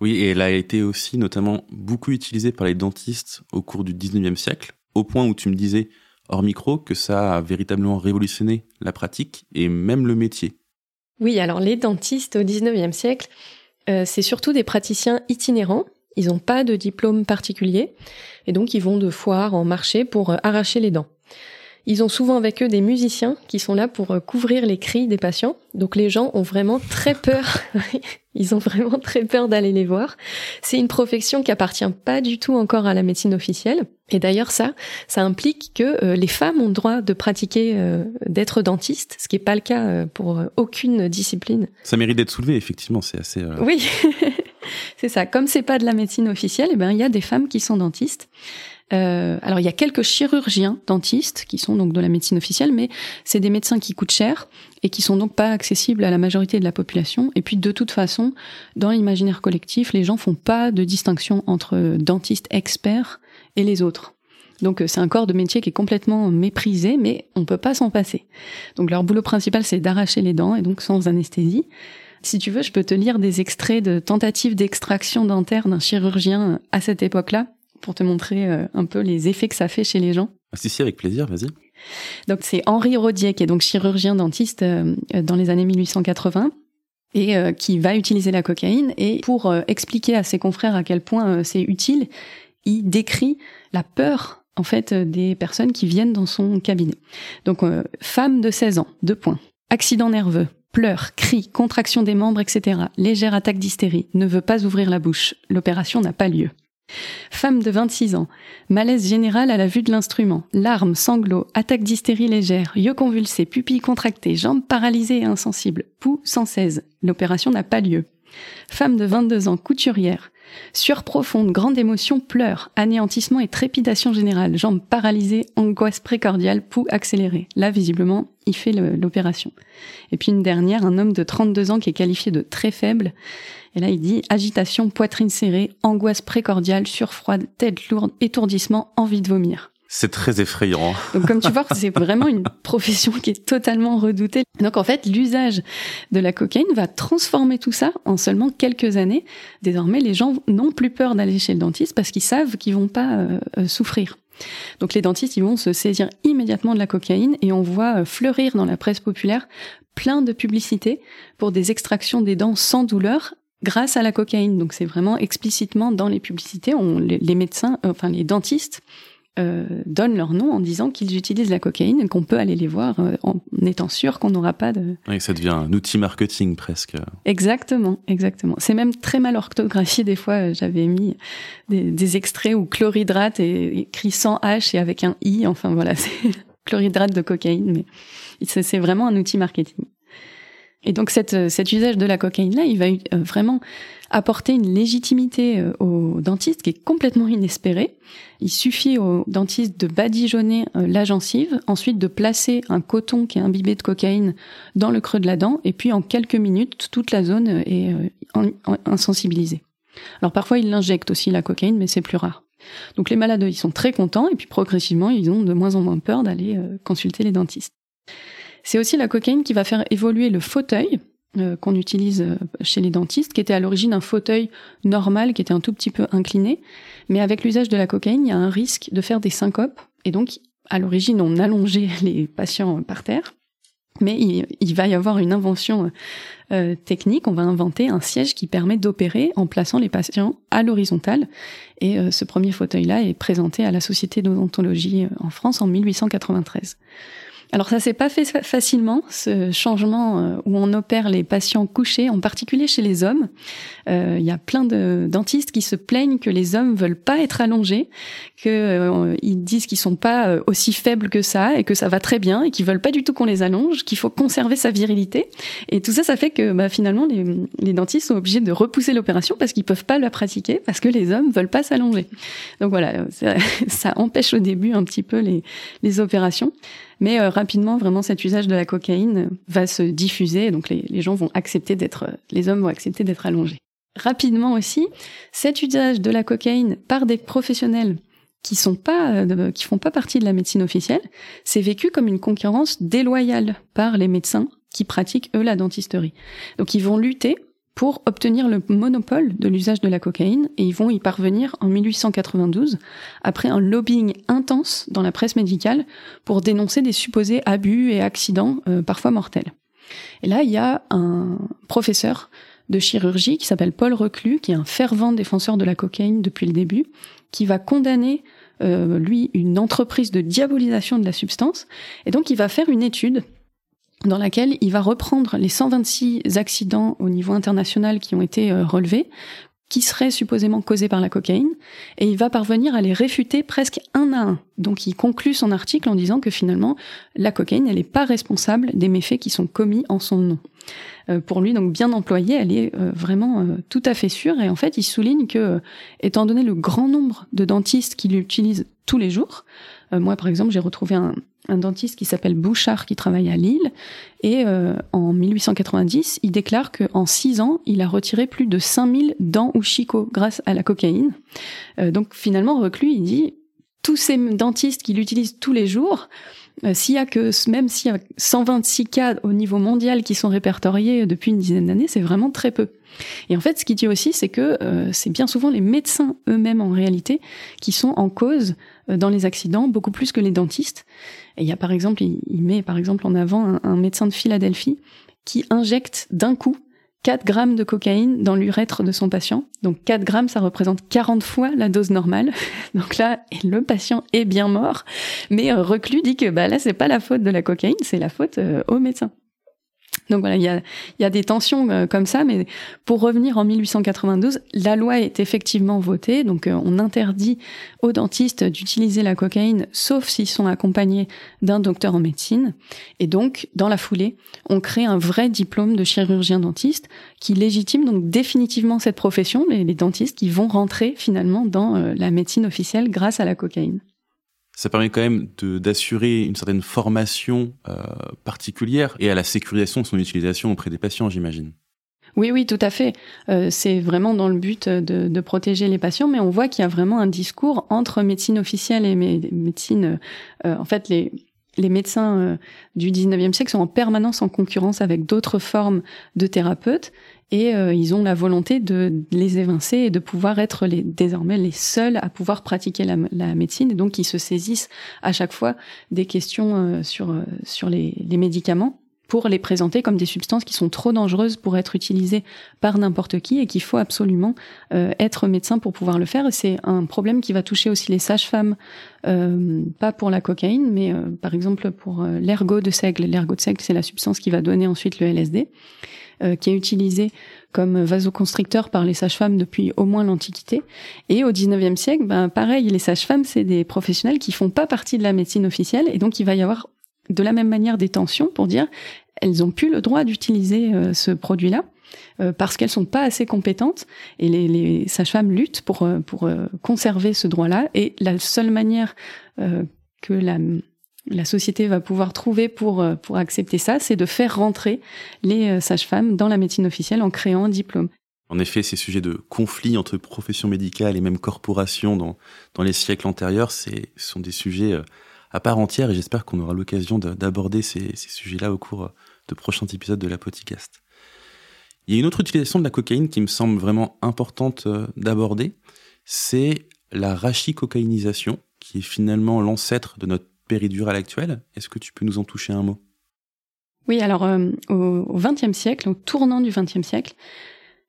Oui, et elle a été aussi notamment beaucoup utilisée par les dentistes au cours du 19e siècle, au point où tu me disais, hors micro, que ça a véritablement révolutionné la pratique et même le métier. Oui, alors les dentistes au 19e siècle, euh, c'est surtout des praticiens itinérants. Ils n'ont pas de diplôme particulier et donc ils vont de foire en marché pour euh, arracher les dents. Ils ont souvent avec eux des musiciens qui sont là pour euh, couvrir les cris des patients. Donc les gens ont vraiment très peur. Ils ont vraiment très peur d'aller les voir. C'est une profession qui appartient pas du tout encore à la médecine officielle. Et d'ailleurs ça, ça implique que euh, les femmes ont le droit de pratiquer, euh, d'être dentiste, ce qui n'est pas le cas pour aucune discipline. Ça mérite d'être soulevé, effectivement. C'est assez. Oui. c'est ça. Comme c'est pas de la médecine officielle, eh ben il y a des femmes qui sont dentistes. Euh, alors il y a quelques chirurgiens dentistes qui sont donc de la médecine officielle, mais c'est des médecins qui coûtent cher et qui sont donc pas accessibles à la majorité de la population. Et puis de toute façon, dans l'imaginaire collectif, les gens font pas de distinction entre dentistes experts et les autres. Donc euh, c'est un corps de métier qui est complètement méprisé, mais on peut pas s'en passer. Donc leur boulot principal c'est d'arracher les dents et donc sans anesthésie. Si tu veux, je peux te lire des extraits de tentatives d'extraction dentaire d'un chirurgien à cette époque-là pour te montrer euh, un peu les effets que ça fait chez les gens. Ah, si, si, avec plaisir, vas-y. Donc c'est Henri Rodier, qui est donc chirurgien dentiste euh, dans les années 1880 et euh, qui va utiliser la cocaïne. Et pour expliquer à ses confrères à quel point c'est utile, il décrit la peur en fait des personnes qui viennent dans son cabinet. Donc femme de 16 ans, deux points. Accident nerveux, pleurs, cris, contraction des membres, etc. Légère attaque d'hystérie, ne veut pas ouvrir la bouche. L'opération n'a pas lieu. Femme de 26 ans. Malaise général à la vue de l'instrument. Larmes, sanglots, attaque d'hystérie légère, yeux convulsés, pupilles contractées, jambes paralysées et insensibles. Pouls 116. L'opération n'a pas lieu. Femme de 22 ans, couturière. Sueur profonde, grande émotion, pleurs, anéantissement et trépidation générale, jambes paralysées, angoisse précordiale, pouls accéléré. Là, visiblement, il fait l'opération. Et puis une dernière, un homme de 32 ans qui est qualifié de très faible. Et là, il dit agitation, poitrine serrée, angoisse précordiale, surfroide, tête lourde, étourdissement, envie de vomir. C'est très effrayant. Donc comme tu vois, c'est vraiment une profession qui est totalement redoutée. Donc en fait, l'usage de la cocaïne va transformer tout ça en seulement quelques années. Désormais, les gens n'ont plus peur d'aller chez le dentiste parce qu'ils savent qu'ils vont pas euh, euh, souffrir. Donc les dentistes, ils vont se saisir immédiatement de la cocaïne et on voit euh, fleurir dans la presse populaire plein de publicités pour des extractions des dents sans douleur grâce à la cocaïne. Donc c'est vraiment explicitement dans les publicités, on, les médecins, enfin les dentistes euh, donnent leur nom en disant qu'ils utilisent la cocaïne et qu'on peut aller les voir euh, en étant sûr qu'on n'aura pas de... Oui, ça devient un outil marketing presque. Exactement, exactement. C'est même très mal orthographié des fois. Euh, j'avais mis des, extraits où chlorhydrate est écrit sans H et avec un I. Enfin voilà, c'est chlorhydrate de cocaïne, mais c'est vraiment un outil marketing. Et donc cette, cet usage de la cocaïne là, il va vraiment apporter une légitimité euh, au dentiste qui est complètement inespérée. Il suffit au dentiste de badigeonner euh, la gencive, ensuite de placer un coton qui est imbibé de cocaïne dans le creux de la dent, et puis en quelques minutes, toute la zone euh, est insensibilisée. Alors parfois, il l'injecte aussi la cocaïne, mais c'est plus rare. Donc les malades, ils sont très contents, et puis progressivement, ils ont de moins en moins peur d'aller consulter les dentistes. C'est aussi la cocaïne qui va faire évoluer le fauteuil qu'on utilise chez les dentistes, qui était à l'origine un fauteuil normal, qui était un tout petit peu incliné. Mais avec l'usage de la cocaïne, il y a un risque de faire des syncopes. Et donc, à l'origine, on allongeait les patients par terre. Mais il, va y avoir une invention euh, technique. On va inventer un siège qui permet d'opérer en plaçant les patients à l'horizontale. Et euh, ce premier fauteuil-là est présenté à la Société d'odontologie euh, en France en 1893. Alors ça s'est pas fait facilement, ce changement euh, où on opère les patients couchés, en particulier chez les hommes. Euh, il y a plein de dentistes qui se plaignent que les hommes veulent pas être allongés, que euh, disent qu'ils sont pas aussi faibles que ça et que ça va très bien et qu'ils veulent pas du tout qu'on les allonge, qu'il faut conserver sa virilité. Et tout ça, ça fait que bah, finalement les, dentistes sont obligés de repousser l'opération parce qu'ils peuvent pas la pratiquer parce que les hommes veulent pas s'allonger. Donc voilà, ça, empêche au début un petit peu les opérations. Mais euh, rapidement, vraiment, cet usage de la cocaïne va se diffuser, donc les, les gens vont accepter d'être, les hommes vont accepter d'être allongés. Rapidement aussi, cet usage de la cocaïne par des professionnels qui sont pas, euh, qui font pas partie de la médecine officielle, c'est vécu comme une concurrence déloyale par les médecins qui pratiquent eux la dentisterie. Donc ils vont lutter pour obtenir le monopole de l'usage de la cocaïne et ils vont y parvenir en 1892 après un lobbying intense dans la presse médicale pour dénoncer des supposés abus et accidents euh, parfois mortels. Et là, il y a un professeur de chirurgie qui s'appelle Paul Reclus, qui est un fervent défenseur de la cocaïne depuis le début, qui va condamner euh, lui une entreprise de diabolisation de la substance et donc il va faire une étude dans laquelle il va reprendre les 126 accidents au niveau international qui ont été euh, relevés, qui seraient supposément causés par la cocaïne, et il va parvenir à les réfuter presque un à un. Donc il conclut son article en disant que finalement, la cocaïne, elle n'est pas responsable des méfaits qui sont commis en son nom. Euh, pour lui, donc bien employée, elle est euh, vraiment tout à fait sûre, et en fait, il souligne que, étant donné le grand nombre de dentistes qui l'utilisent tous les jours, moi par exemple, j'ai retrouvé un, un dentiste qui s'appelle Bouchard qui travaille à Lille. Et euh, en 1890, il déclare qu'en six ans, il a retiré plus de 5000 dents ou chicots grâce à la cocaïne. Euh, donc finalement, Reclus, il dit, tous ces dentistes qui l'utilisent tous les jours, euh, s'il y a que, même s'il y a 126 cas au niveau mondial qui sont répertoriés depuis une dizaine d'années, c'est vraiment très peu. Et en fait, ce qu'il dit aussi, c'est que c'est bien souvent les médecins eux-mêmes en réalité qui sont en cause dans les accidents, beaucoup plus que les dentistes. Et il y a par exemple, il, met par exemple en avant un, médecin de Philadelphie qui injecte d'un coup 4 grammes de cocaïne dans l'urètre de son patient. Donc 4 grammes, ça représente 40 fois la dose normale. Donc là, le patient est bien mort. Mais euh, Reclus dit que bah, là, c'est pas la faute de la cocaïne, c'est la faute euh, au médecin. Donc voilà, il y a, des tensions euh, comme ça, mais pour revenir en 1892, la loi est effectivement votée, donc euh, on interdit aux dentistes d'utiliser la cocaïne, sauf s'ils sont accompagnés d'un docteur en médecine. Et donc, dans la foulée, on crée un vrai diplôme de chirurgien dentiste qui légitime donc définitivement cette profession, les, les dentistes qui vont rentrer finalement dans euh, la médecine officielle grâce à la cocaïne ça permet quand même d'assurer une certaine formation euh, particulière et à la sécurisation de son utilisation auprès des patients, j'imagine. Oui, oui, tout à fait. Euh, c'est vraiment dans le but de, protéger les patients, mais on voit qu'il y a vraiment un discours entre médecine officielle et médecine. Euh, en fait, les, les médecins du 19e siècle sont en permanence en concurrence avec d'autres formes de thérapeutes et euh, ils ont la volonté de les évincer et de pouvoir être les, désormais les seuls à pouvoir pratiquer la, médecine et donc ils se saisissent à chaque fois des questions euh, sur sur les, les médicaments pour les présenter comme des substances qui sont trop dangereuses pour être utilisées par n'importe qui et qu'il faut absolument euh, être médecin pour pouvoir le faire. C'est un problème qui va toucher aussi les sages-femmes, euh, pas pour la cocaïne, mais euh, par exemple pour l'ergot de seigle. L'ergot de seigle, c'est la substance qui va donner ensuite le LSD, qui est utilisé comme vasoconstricteur par les sages-femmes depuis au moins l'Antiquité. Et au 19e siècle, ben, pareil, les sages-femmes, c'est des professionnels qui font pas partie de la médecine officielle et donc il va y avoir de la même manière des tensions pour dire elles ont plus le droit d'utiliser euh, ce produit-là euh, parce qu'elles sont pas assez compétentes et les, les sages-femmes luttent pour euh, pour conserver ce droit-là et la seule manière que la la société va pouvoir trouver pour pour accepter ça, c'est de faire rentrer les sages-femmes dans la médecine officielle en créant un diplôme. En effet, ces sujets de conflit entre professions médicales et même corporations dans, dans les siècles antérieurs, c'est, sont des sujets à part entière et j'espère qu'on aura l'occasion d'aborder ces, sujets-là au cours de prochains épisodes de la podcast. Il y a une autre utilisation de la cocaïne qui me semble vraiment importante euh, d'aborder, c'est la rachicocaïnisation, qui est finalement l'ancêtre de notre péridurale actuelle. Est-ce que tu peux nous en toucher un mot? Oui, alors euh, au XXe siècle, au tournant du XXe siècle,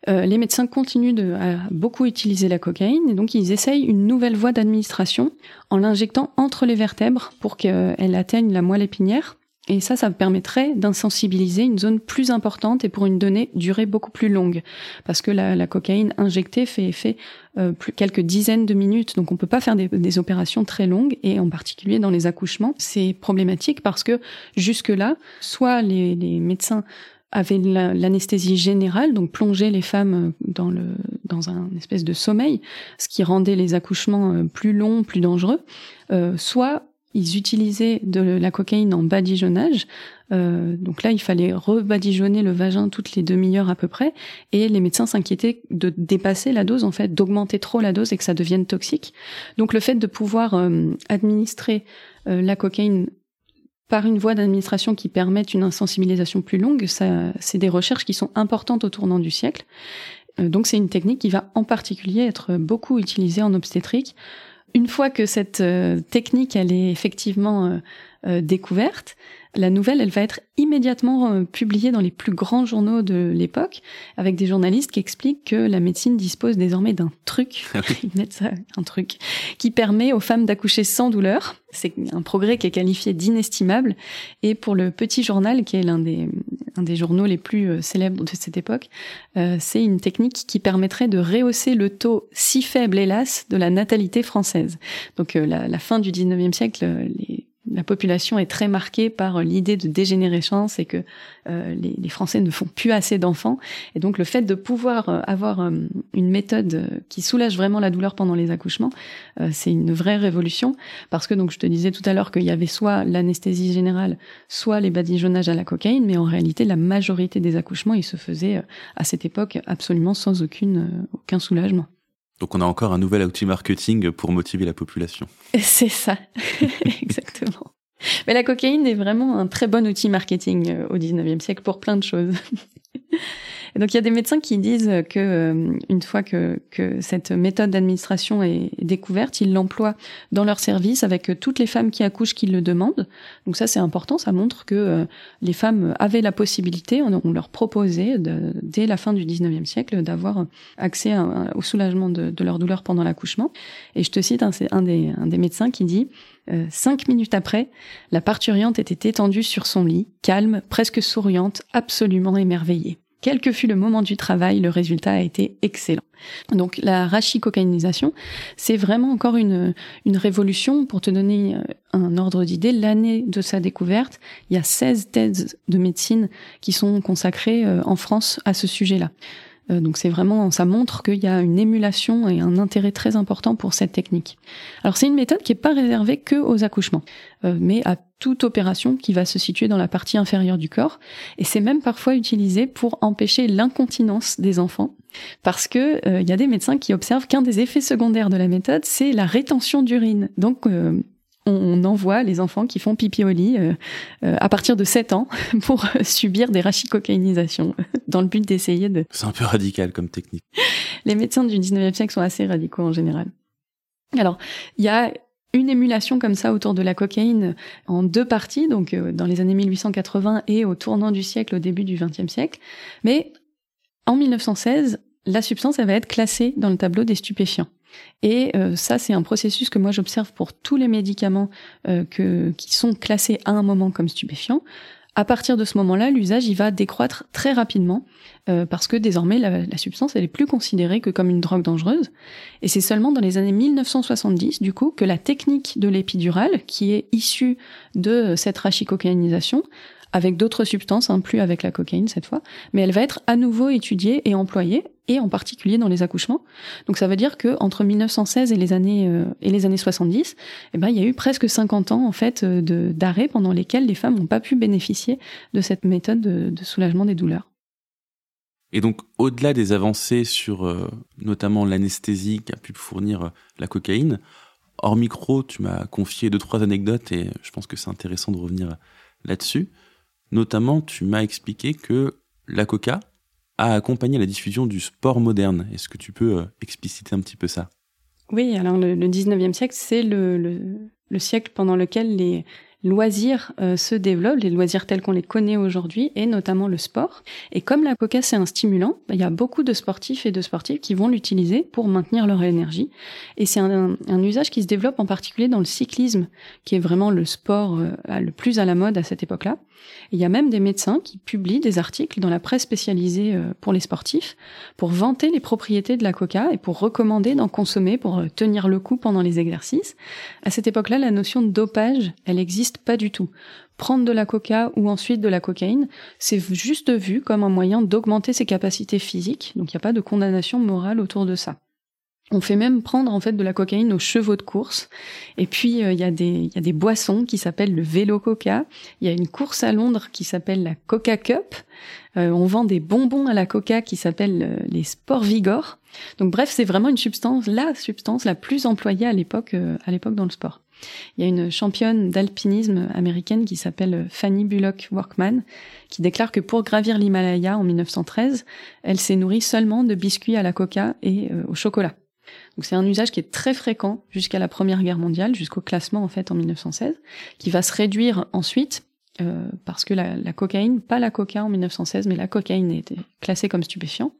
euh, les médecins continuent de à beaucoup utiliser la cocaïne et donc ils essayent une nouvelle voie d'administration en l'injectant entre les vertèbres pour qu'elle atteigne la moelle épinière. Et ça, ça permettrait d'insensibiliser une zone plus importante et pour une donnée durée beaucoup plus longue. Parce que la, cocaïne injectée fait effet euh, quelques dizaines de minutes, donc on peut pas faire des, opérations très longues, et en particulier dans les accouchements, c'est problématique parce que jusque-là, soit les, les médecins avaient l'anesthésie générale, donc plonger les femmes dans le dans un espèce de sommeil, ce qui rendait les accouchements euh, plus longs, plus dangereux. Euh, soit ils utilisaient de la cocaïne en badigeonnage. Euh, donc là, il fallait rebadigeonner le vagin toutes les demi-heures à peu près. Et les médecins s'inquiétaient de dépasser la dose, en fait, d'augmenter trop la dose et que ça devienne toxique. Donc le fait de pouvoir euh, administrer euh, la cocaïne par une voie d'administration qui permette une insensibilisation plus longue, ça, c'est des recherches qui sont importantes au tournant du siècle. Donc c'est une technique qui va en particulier être beaucoup utilisée en obstétrique une fois que cette euh, technique elle est effectivement euh, euh, découverte, la nouvelle, elle va être immédiatement publiée dans les plus grands journaux de l'époque, avec des journalistes qui expliquent que la médecine dispose désormais d'un truc, ah ils mettent ça, un truc, qui permet aux femmes d'accoucher sans douleur. C'est un progrès qui est qualifié d'inestimable. Et pour le Petit Journal, qui est l'un des, un des journaux les plus célèbres de cette époque, euh, c'est une technique qui permettrait de rehausser le taux si faible, hélas, de la natalité française. Donc euh, la, la, fin du 19e siècle, les la population est très marquée par l'idée de dégénérescence et que euh, les, les, Français ne font plus assez d'enfants. Et donc le fait de pouvoir euh, avoir euh, une méthode qui soulage vraiment la douleur pendant les accouchements, euh, c'est une vraie révolution parce que donc je te disais tout à l'heure qu'il y avait soit l'anesthésie générale, soit les badigeonnages à la cocaïne, mais en réalité la majorité des accouchements ils se faisaient à cette époque absolument sans aucune aucun soulagement. Donc on a encore un nouvel outil marketing pour motiver la population. C'est ça, exactement. Mais la cocaïne est vraiment un très bon outil marketing euh, au 19e siècle pour plein de choses. Et donc il y a des médecins qui disent que euh, une fois que, que cette méthode d'administration est découverte, ils l'emploient dans leur service avec toutes les femmes qui accouchent qui le demandent. Donc ça c'est important, ça montre que euh, les femmes avaient la possibilité, on, leur proposait dès la fin du 19e siècle d'avoir accès au soulagement de, de, leur douleur pendant l'accouchement. Et je te cite, c'est un des, un des médecins qui dit euh, cinq minutes après, la parturiente était étendue sur son lit, calme, presque souriante, absolument émerveillée. Quel que fût le moment du travail, le résultat a été excellent. Donc la rachicocaïnisation, c'est vraiment encore une, une révolution. Pour te donner euh, un ordre d'idée, l'année de sa découverte, il y a 16 thèses de médecine qui sont consacrées euh, en France à ce sujet-là. Euh, donc c'est vraiment, ça montre qu'il y a une émulation et un intérêt très important pour cette technique. Alors c'est une méthode qui n'est pas réservée que aux accouchements, euh, mais à toute opération qui va se situer dans la partie inférieure du corps. Et c'est même parfois utilisé pour empêcher l'incontinence des enfants, parce que euh, il y a des médecins qui observent qu'un des effets secondaires de la méthode, c'est la rétention d'urine. Donc on envoie les enfants qui font pipi au lit euh, euh, à partir de 7 ans pour subir des rachicocaïnisations dans le but d'essayer de... C'est un peu radical comme technique. Les médecins du 19e siècle sont assez radicaux en général. Alors, il y a une émulation comme ça autour de la cocaïne en deux parties, donc euh, dans les années 1880 et au tournant du siècle, au début du 20e siècle. Mais en 1916, la substance, elle va être classée dans le tableau des stupéfiants. Et euh, ça, c'est un processus que moi j'observe pour tous les médicaments euh, qui sont classés à un moment comme stupéfiants. À partir de ce moment-là, l'usage il va décroître très rapidement euh, parce que désormais la, la, substance elle est plus considérée que comme une drogue dangereuse. Et c'est seulement dans les années 1970 du coup que la technique de l'épidurale, qui est issue de cette rachicocaïnisation, avec d'autres substances, hein, plus avec la cocaïne cette fois, mais elle va être à nouveau étudiée et employée, et en particulier dans les accouchements. Donc ça veut dire que entre 1916 et les années euh, et les années 70, eh ben il y a eu presque 50 ans en fait euh, de d'arrêt pendant lesquels les femmes n'ont pas pu bénéficier de cette méthode de, de soulagement des douleurs. Et donc, au-delà des avancées sur euh, notamment l'anesthésie qu'a pu fournir la cocaïne, hors micro, tu m'as confié deux, trois anecdotes et je pense que c'est intéressant de revenir là-dessus. Notamment, tu m'as expliqué que la coca a accompagné la diffusion du sport moderne. Est-ce que tu peux expliciter un petit peu ça? Oui, alors le, 19e siècle, c'est le, le, siècle pendant lequel les, loisirs euh, se développent, les loisirs tels qu'on les connaît aujourd'hui, et notamment le sport. Et comme la coca c'est un stimulant, bah, il y a beaucoup de sportifs et de sportives qui vont l'utiliser pour maintenir leur énergie. Et c'est un, usage qui se développe en particulier dans le cyclisme, qui est vraiment le sport euh, le plus à la mode à cette époque-là. Il y a même des médecins qui publient des articles dans la presse spécialisée euh, pour les sportifs pour vanter les propriétés de la coca et pour recommander d'en consommer pour tenir le coup pendant les exercices. À cette époque-là, la notion de dopage, elle existe pas du tout. Prendre de la coca ou ensuite de la cocaïne, c'est juste vu comme un moyen d'augmenter ses capacités physiques, donc il n'y a pas de condamnation morale autour de ça. On fait même prendre en fait de la cocaïne aux chevaux de course. Et puis euh, il y, a des, y a des boissons qui s'appellent le vélo coca. Il y a une course à Londres qui s'appelle la Coca Cup. Euh, on vend des bonbons à la coca qui s'appellent euh, les Sport Vigor. Donc bref, c'est vraiment une substance, la substance la plus employée à l'époque, à l'époque dans le sport. Il y a une championne d'alpinisme américaine qui s'appelle Fanny Bullock Workman, qui déclare que pour gravir l'Himalaya en 1913, elle s'est nourrie seulement de biscuits à la coca et au chocolat. Donc c'est un usage qui est très fréquent jusqu'à la Première Guerre mondiale, jusqu'au classement en fait en 1916, qui va se réduire ensuite euh, parce que la, la, cocaïne, pas la coca en 1916, mais la cocaïne était classée comme stupéfiant.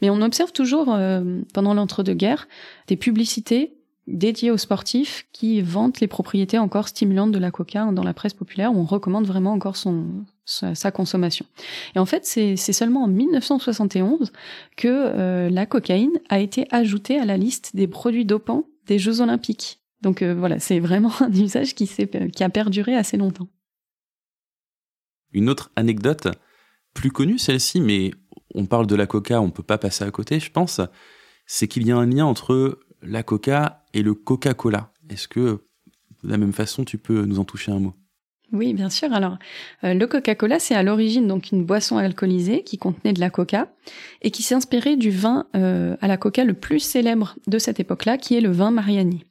Mais on observe toujours euh, pendant l'entre-deux-guerres des publicités dédié aux sportifs qui vantent les propriétés encore stimulantes de la coca dans la presse populaire où on recommande vraiment encore son, sa, consommation. Et en fait, c'est seulement en 1971 que euh, la cocaïne a été ajoutée à la liste des produits dopants des Jeux olympiques. Donc euh, voilà, c'est vraiment un usage qui, qui a perduré assez longtemps. Une autre anecdote, plus connue celle-ci, mais on parle de la coca, on peut pas passer à côté, je pense, c'est qu'il y a un lien entre la coca et le Coca-Cola. Est-ce que de la même façon, tu peux nous en toucher un mot? Oui, bien sûr. Alors, euh, le Coca-Cola, c'est à l'origine donc une boisson alcoolisée qui contenait de la coca et qui s'est inspirée du vin euh, à la coca le plus célèbre de cette époque-là, qui est le vin Mariani.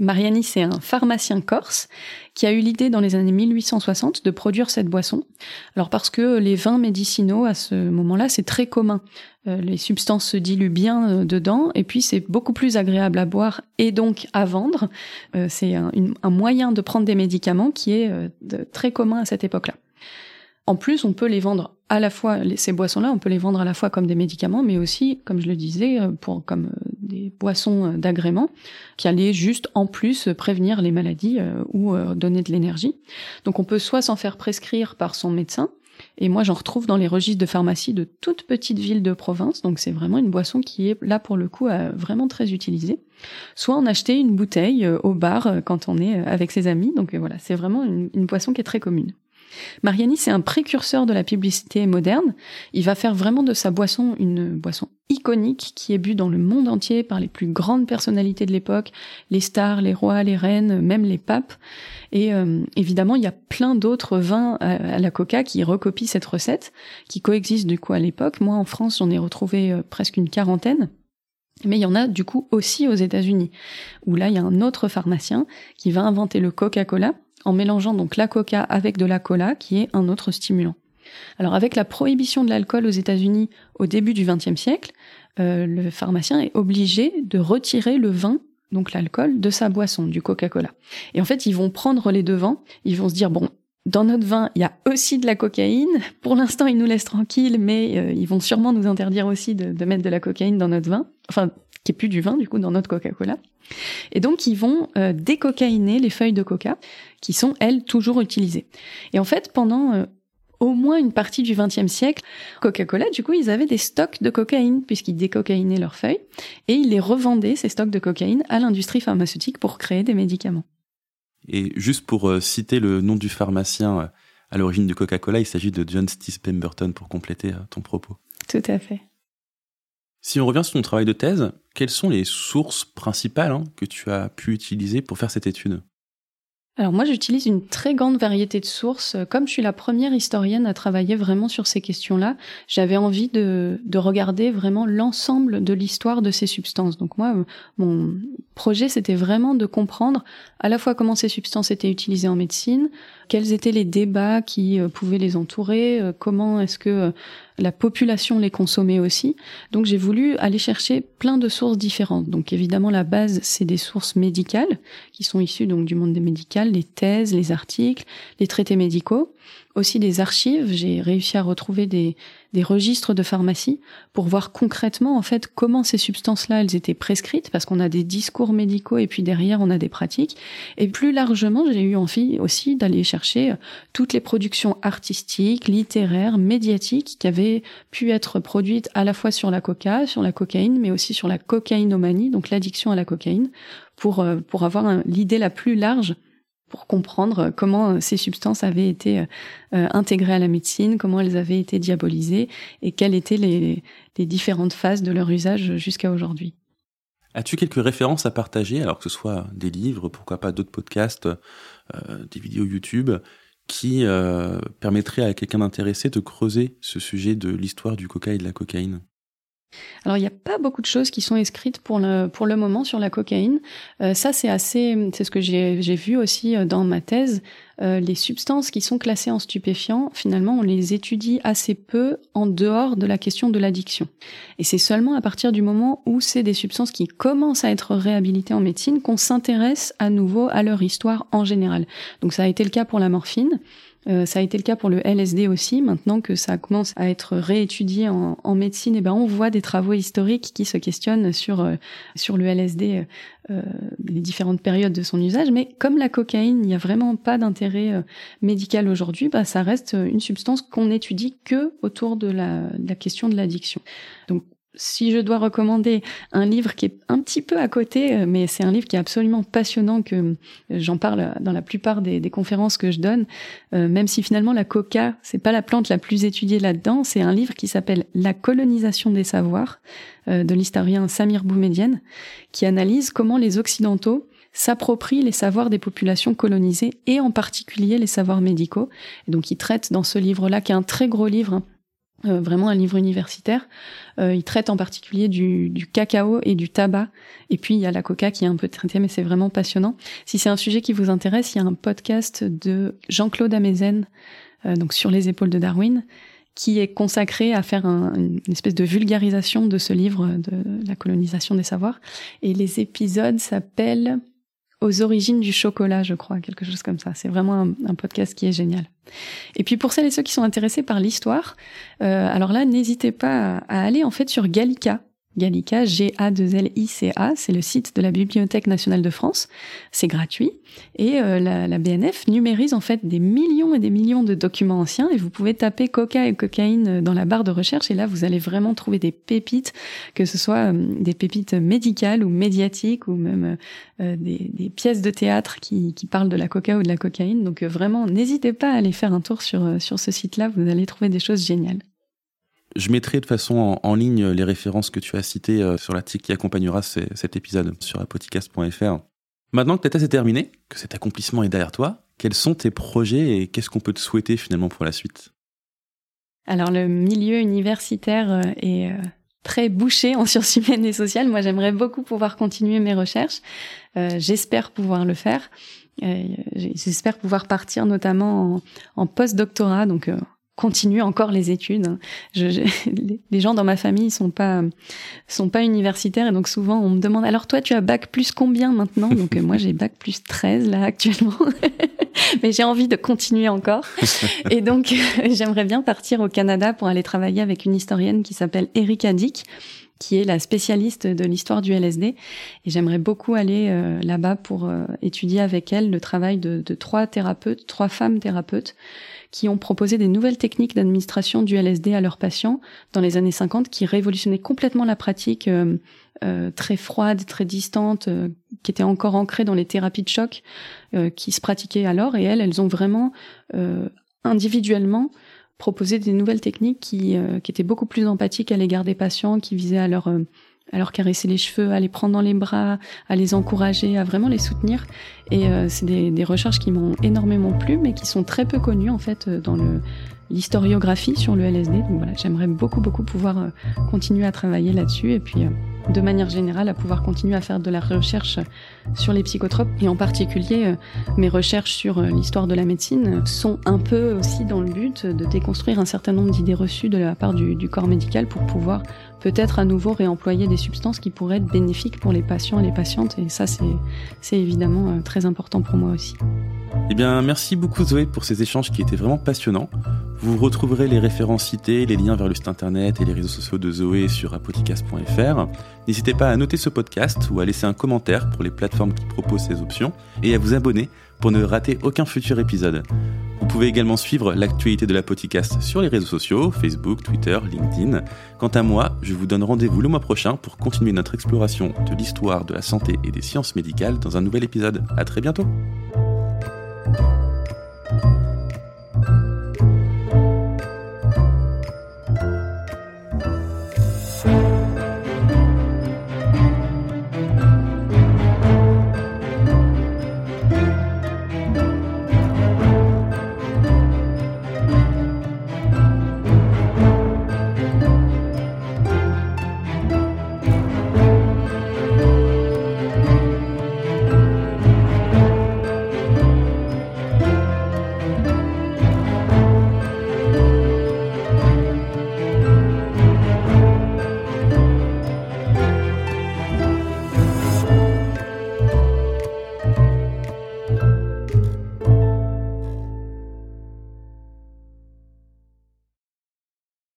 Mariani, c'est un pharmacien corse qui a eu l'idée dans les années 1860 de produire cette boisson. Alors parce que les vins médicinaux à ce moment-là, c'est très commun. Euh, les substances se diluent bien euh, dedans et puis c'est beaucoup plus agréable à boire et donc à vendre. Euh, c'est un, moyen de prendre des médicaments qui est très commun à cette époque-là. En plus, on peut les vendre à la fois, ces boissons-là, on peut les vendre à la fois comme des médicaments, mais aussi, comme je le disais, pour, comme des boissons d'agrément qui allaient juste en plus prévenir les maladies ou donner de l'énergie. Donc on peut soit s'en faire prescrire par son médecin, et moi, j'en retrouve dans les registres de pharmacie de toutes petites villes de province. Donc, c'est vraiment une boisson qui est là pour le coup vraiment très utilisée. Soit en acheter une bouteille euh, au bar euh, quand on est euh, avec ses amis. Donc voilà, c'est vraiment une boisson qui est très commune. Mariani, c'est un précurseur de la publicité moderne. Il va faire vraiment de sa boisson une boisson iconique qui est bu dans le monde entier par les plus grandes personnalités de l'époque, les stars, les rois, les reines, même les papes. Et euh, évidemment, il y a plein d'autres vins à, la coca qui recopient cette recette, qui coexistent du coup à l'époque. Moi, en France, j'en ai retrouvé euh, presque une quarantaine. Mais il y en a du coup aussi aux États-Unis, où là, il y a un autre pharmacien qui va inventer le Coca-Cola en mélangeant donc la coca avec de la cola, qui est un autre stimulant. Alors avec la prohibition de l'alcool aux États-Unis au début du XXe siècle, euh, le pharmacien est obligé de retirer le vin, donc l'alcool, de sa boisson, du Coca-Cola. Et en fait, ils vont prendre les devants, ils vont se dire, bon, dans notre vin, il y a aussi de la cocaïne. Pour l'instant, ils nous laissent tranquilles, mais euh, ils vont sûrement nous interdire aussi de, de, mettre de la cocaïne dans notre vin. Enfin, qui est plus du vin, du coup, dans notre Coca-Cola. Et donc, ils vont euh, décocaïner les feuilles de coca, qui sont, elles, toujours utilisées. Et en fait, pendant euh, au moins une partie du XXe siècle, Coca-Cola, du coup, ils avaient des stocks de cocaïne, puisqu'ils décocaïnaient leurs feuilles, et ils les revendaient, ces stocks de cocaïne, à l'industrie pharmaceutique pour créer des médicaments. Et juste pour euh, citer le nom du pharmacien à l'origine du Coca-Cola, il s'agit de John Steele Pemberton, pour compléter ton propos. Tout à fait. Si on revient sur ton travail de thèse, quelles sont les sources principales hein, que tu as pu utiliser pour faire cette étude? Alors moi j'utilise une très grande variété de sources. Comme je suis la première historienne à travailler vraiment sur ces questions-là, j'avais envie de, de, regarder vraiment l'ensemble de l'histoire de ces substances. Donc moi, mon projet c'était vraiment de comprendre à la fois comment ces substances étaient utilisées en médecine, quels étaient les débats qui euh, pouvaient les entourer, euh, comment est-ce que euh, la population les consommait aussi. Donc j'ai voulu aller chercher plein de sources différentes. Donc évidemment la base c'est des sources médicales qui sont issues donc du monde des médicales, les thèses, les articles, les traités médicaux aussi des archives. J'ai réussi à retrouver des, des registres de pharmacie pour voir concrètement en fait comment ces substances-là elles étaient prescrites parce qu'on a des discours médicaux et puis derrière on a des pratiques. Et plus largement, j'ai eu envie aussi d'aller chercher toutes les productions artistiques, littéraires, médiatiques qui avaient pu être produites à la fois sur la coca, sur la cocaïne, mais aussi sur la cocaïnomanie, donc l'addiction à la cocaïne, pour, euh, pour avoir l'idée la plus large pour comprendre comment ces substances avaient été euh, intégrées à la médecine, comment elles avaient été diabolisées et quelles étaient les, différentes phases de leur usage jusqu'à aujourd'hui. As-tu quelques références à partager, alors que ce soit des livres, pourquoi pas d'autres podcasts, euh, des vidéos YouTube, qui euh, permettraient à quelqu'un d'intéressé de creuser ce sujet de l'histoire du coca et de la cocaïne? Alors il n'y a pas beaucoup de choses qui sont écrites pour le pour le moment sur la cocaïne. Euh, ça c'est assez, c'est ce que j'ai vu aussi euh, dans ma thèse. Euh, les substances qui sont classées en stupéfiants, finalement, on les étudie assez peu en dehors de la question de l'addiction. Et c'est seulement à partir du moment où c'est des substances qui commencent à être réhabilitées en médecine qu'on s'intéresse à nouveau à leur histoire en général. Donc ça a été le cas pour la morphine. Euh, ça a été le cas pour le LSD aussi. Maintenant que ça commence à être réétudié en, en médecine, et eh ben on voit des travaux historiques qui se questionnent sur euh, sur le LSD, euh, les différentes périodes de son usage. Mais comme la cocaïne, il n'y a vraiment pas d'intérêt euh, médical aujourd'hui, bah ça reste une substance qu'on n'étudie que autour de la, de la question de l'addiction. Donc si je dois recommander un livre qui est un petit peu à côté, euh, mais c'est un livre qui est absolument passionnant, que euh, j'en parle dans la plupart des, conférences que je donne, euh, même si finalement la coca, c'est pas la plante la plus étudiée là-dedans, c'est un livre qui s'appelle La colonisation des savoirs de l'historien Samir Boumedienne, qui analyse comment les Occidentaux s'approprient les savoirs des populations colonisées et en particulier les savoirs médicaux. Et donc il traite dans ce livre-là, qui est un très gros livre, hein, euh, vraiment un livre universitaire. Euh, il traite en particulier du, cacao et du tabac. Et puis il y a la coca qui est un peu traité, mais c'est vraiment passionnant. Si c'est un sujet qui vous intéresse, il y a un podcast de Jean-Claude Amezen, euh, donc sur les épaules de Darwin, qui est consacré à faire un, une espèce de vulgarisation de ce livre de la colonisation des savoirs. Et les épisodes s'appellent aux origines du chocolat, je crois, quelque chose comme ça. C'est vraiment un, podcast qui est génial. Et puis pour celles et ceux qui sont intéressés par l'histoire, euh, alors là, n'hésitez pas à, aller en fait sur Gallica. Gallica, G-A-2-L-I-C-A, c'est le site de la Bibliothèque nationale de France. C'est gratuit. Et euh, la, la, BNF numérise en fait des millions et des millions de documents anciens et vous pouvez taper coca et cocaïne dans la barre de recherche et là vous allez vraiment trouver des pépites, que ce soit euh, des pépites médicales ou médiatiques ou même euh, des, des, pièces de théâtre qui, qui, parlent de la coca ou de la cocaïne. Donc vraiment, n'hésitez pas à aller faire un tour sur, sur ce site-là, vous allez trouver des choses géniales. Je mettrai de façon en, ligne les références que tu as citées euh, sur l'article qui accompagnera cet épisode sur apodcast.fr. Maintenant que ta thèse est terminée, que cet accomplissement est derrière toi, quels sont tes projets et qu'est-ce qu'on peut te souhaiter finalement pour la suite? Alors le milieu universitaire euh, est euh, très bouché en sciences humaines et sociales. Moi, j'aimerais beaucoup pouvoir continuer mes recherches. J'espère pouvoir le faire. J'espère pouvoir partir notamment en, en post-doctorat, donc continuer encore les études. Je, les gens dans ma famille sont pas sont pas universitaires et donc souvent on me demande alors toi tu as bac plus combien maintenant? Donc euh, moi j'ai bac plus 13 là actuellement. Mais j'ai envie de continuer encore. Et donc j'aimerais bien partir au Canada pour aller travailler avec une historienne qui s'appelle Erika Dick qui est la spécialiste de l'histoire du LSD. Et j'aimerais beaucoup aller euh, là-bas pour euh, étudier avec elle le travail de, de, trois thérapeutes, trois femmes thérapeutes, qui ont proposé des nouvelles techniques d'administration du LSD à leurs patients dans les années 50, qui révolutionnaient complètement la pratique euh, très froide, très distante, qui était encore ancrée dans les thérapies de choc qui se pratiquaient alors. Et elles, elles ont vraiment individuellement proposer des nouvelles techniques qui, euh, qui étaient beaucoup plus empathiques à l'égard des patients, qui visaient à leur, euh, à leur caresser les cheveux, à les prendre dans les bras, à les encourager, à vraiment les soutenir. Et euh, c'est des, des, recherches qui m'ont énormément plu, mais qui sont très peu connues en fait euh, dans le l'historiographie sur le LSD. Donc voilà, j'aimerais beaucoup beaucoup pouvoir euh, continuer à travailler là-dessus et puis de manière générale à pouvoir continuer à faire de la recherche sur les psychotropes et en particulier mes recherches sur l'histoire de la médecine sont un peu aussi dans le but de déconstruire un certain nombre d'idées reçues de la part du, du corps médical pour pouvoir peut-être à nouveau réemployer des substances qui pourraient être bénéfiques pour les patients et les patientes. Et ça, c'est évidemment euh, très important pour moi aussi. Eh bien, merci beaucoup Zoé pour ces échanges qui étaient vraiment passionnants. Vous retrouverez les références citées, les liens vers le site internet et les réseaux sociaux de Zoé sur apothicas.fr. N'hésitez pas à noter ce podcast ou à laisser un commentaire pour les plateformes qui proposent ces options et à vous abonner pour ne rater aucun futur épisode. Vous pouvez également suivre l'actualité de la podcast sur les réseaux sociaux, Facebook, Twitter, LinkedIn. Quant à moi, je vous donne rendez-vous le mois prochain pour continuer notre exploration de l'histoire de la santé et des sciences médicales dans un nouvel épisode. À très bientôt!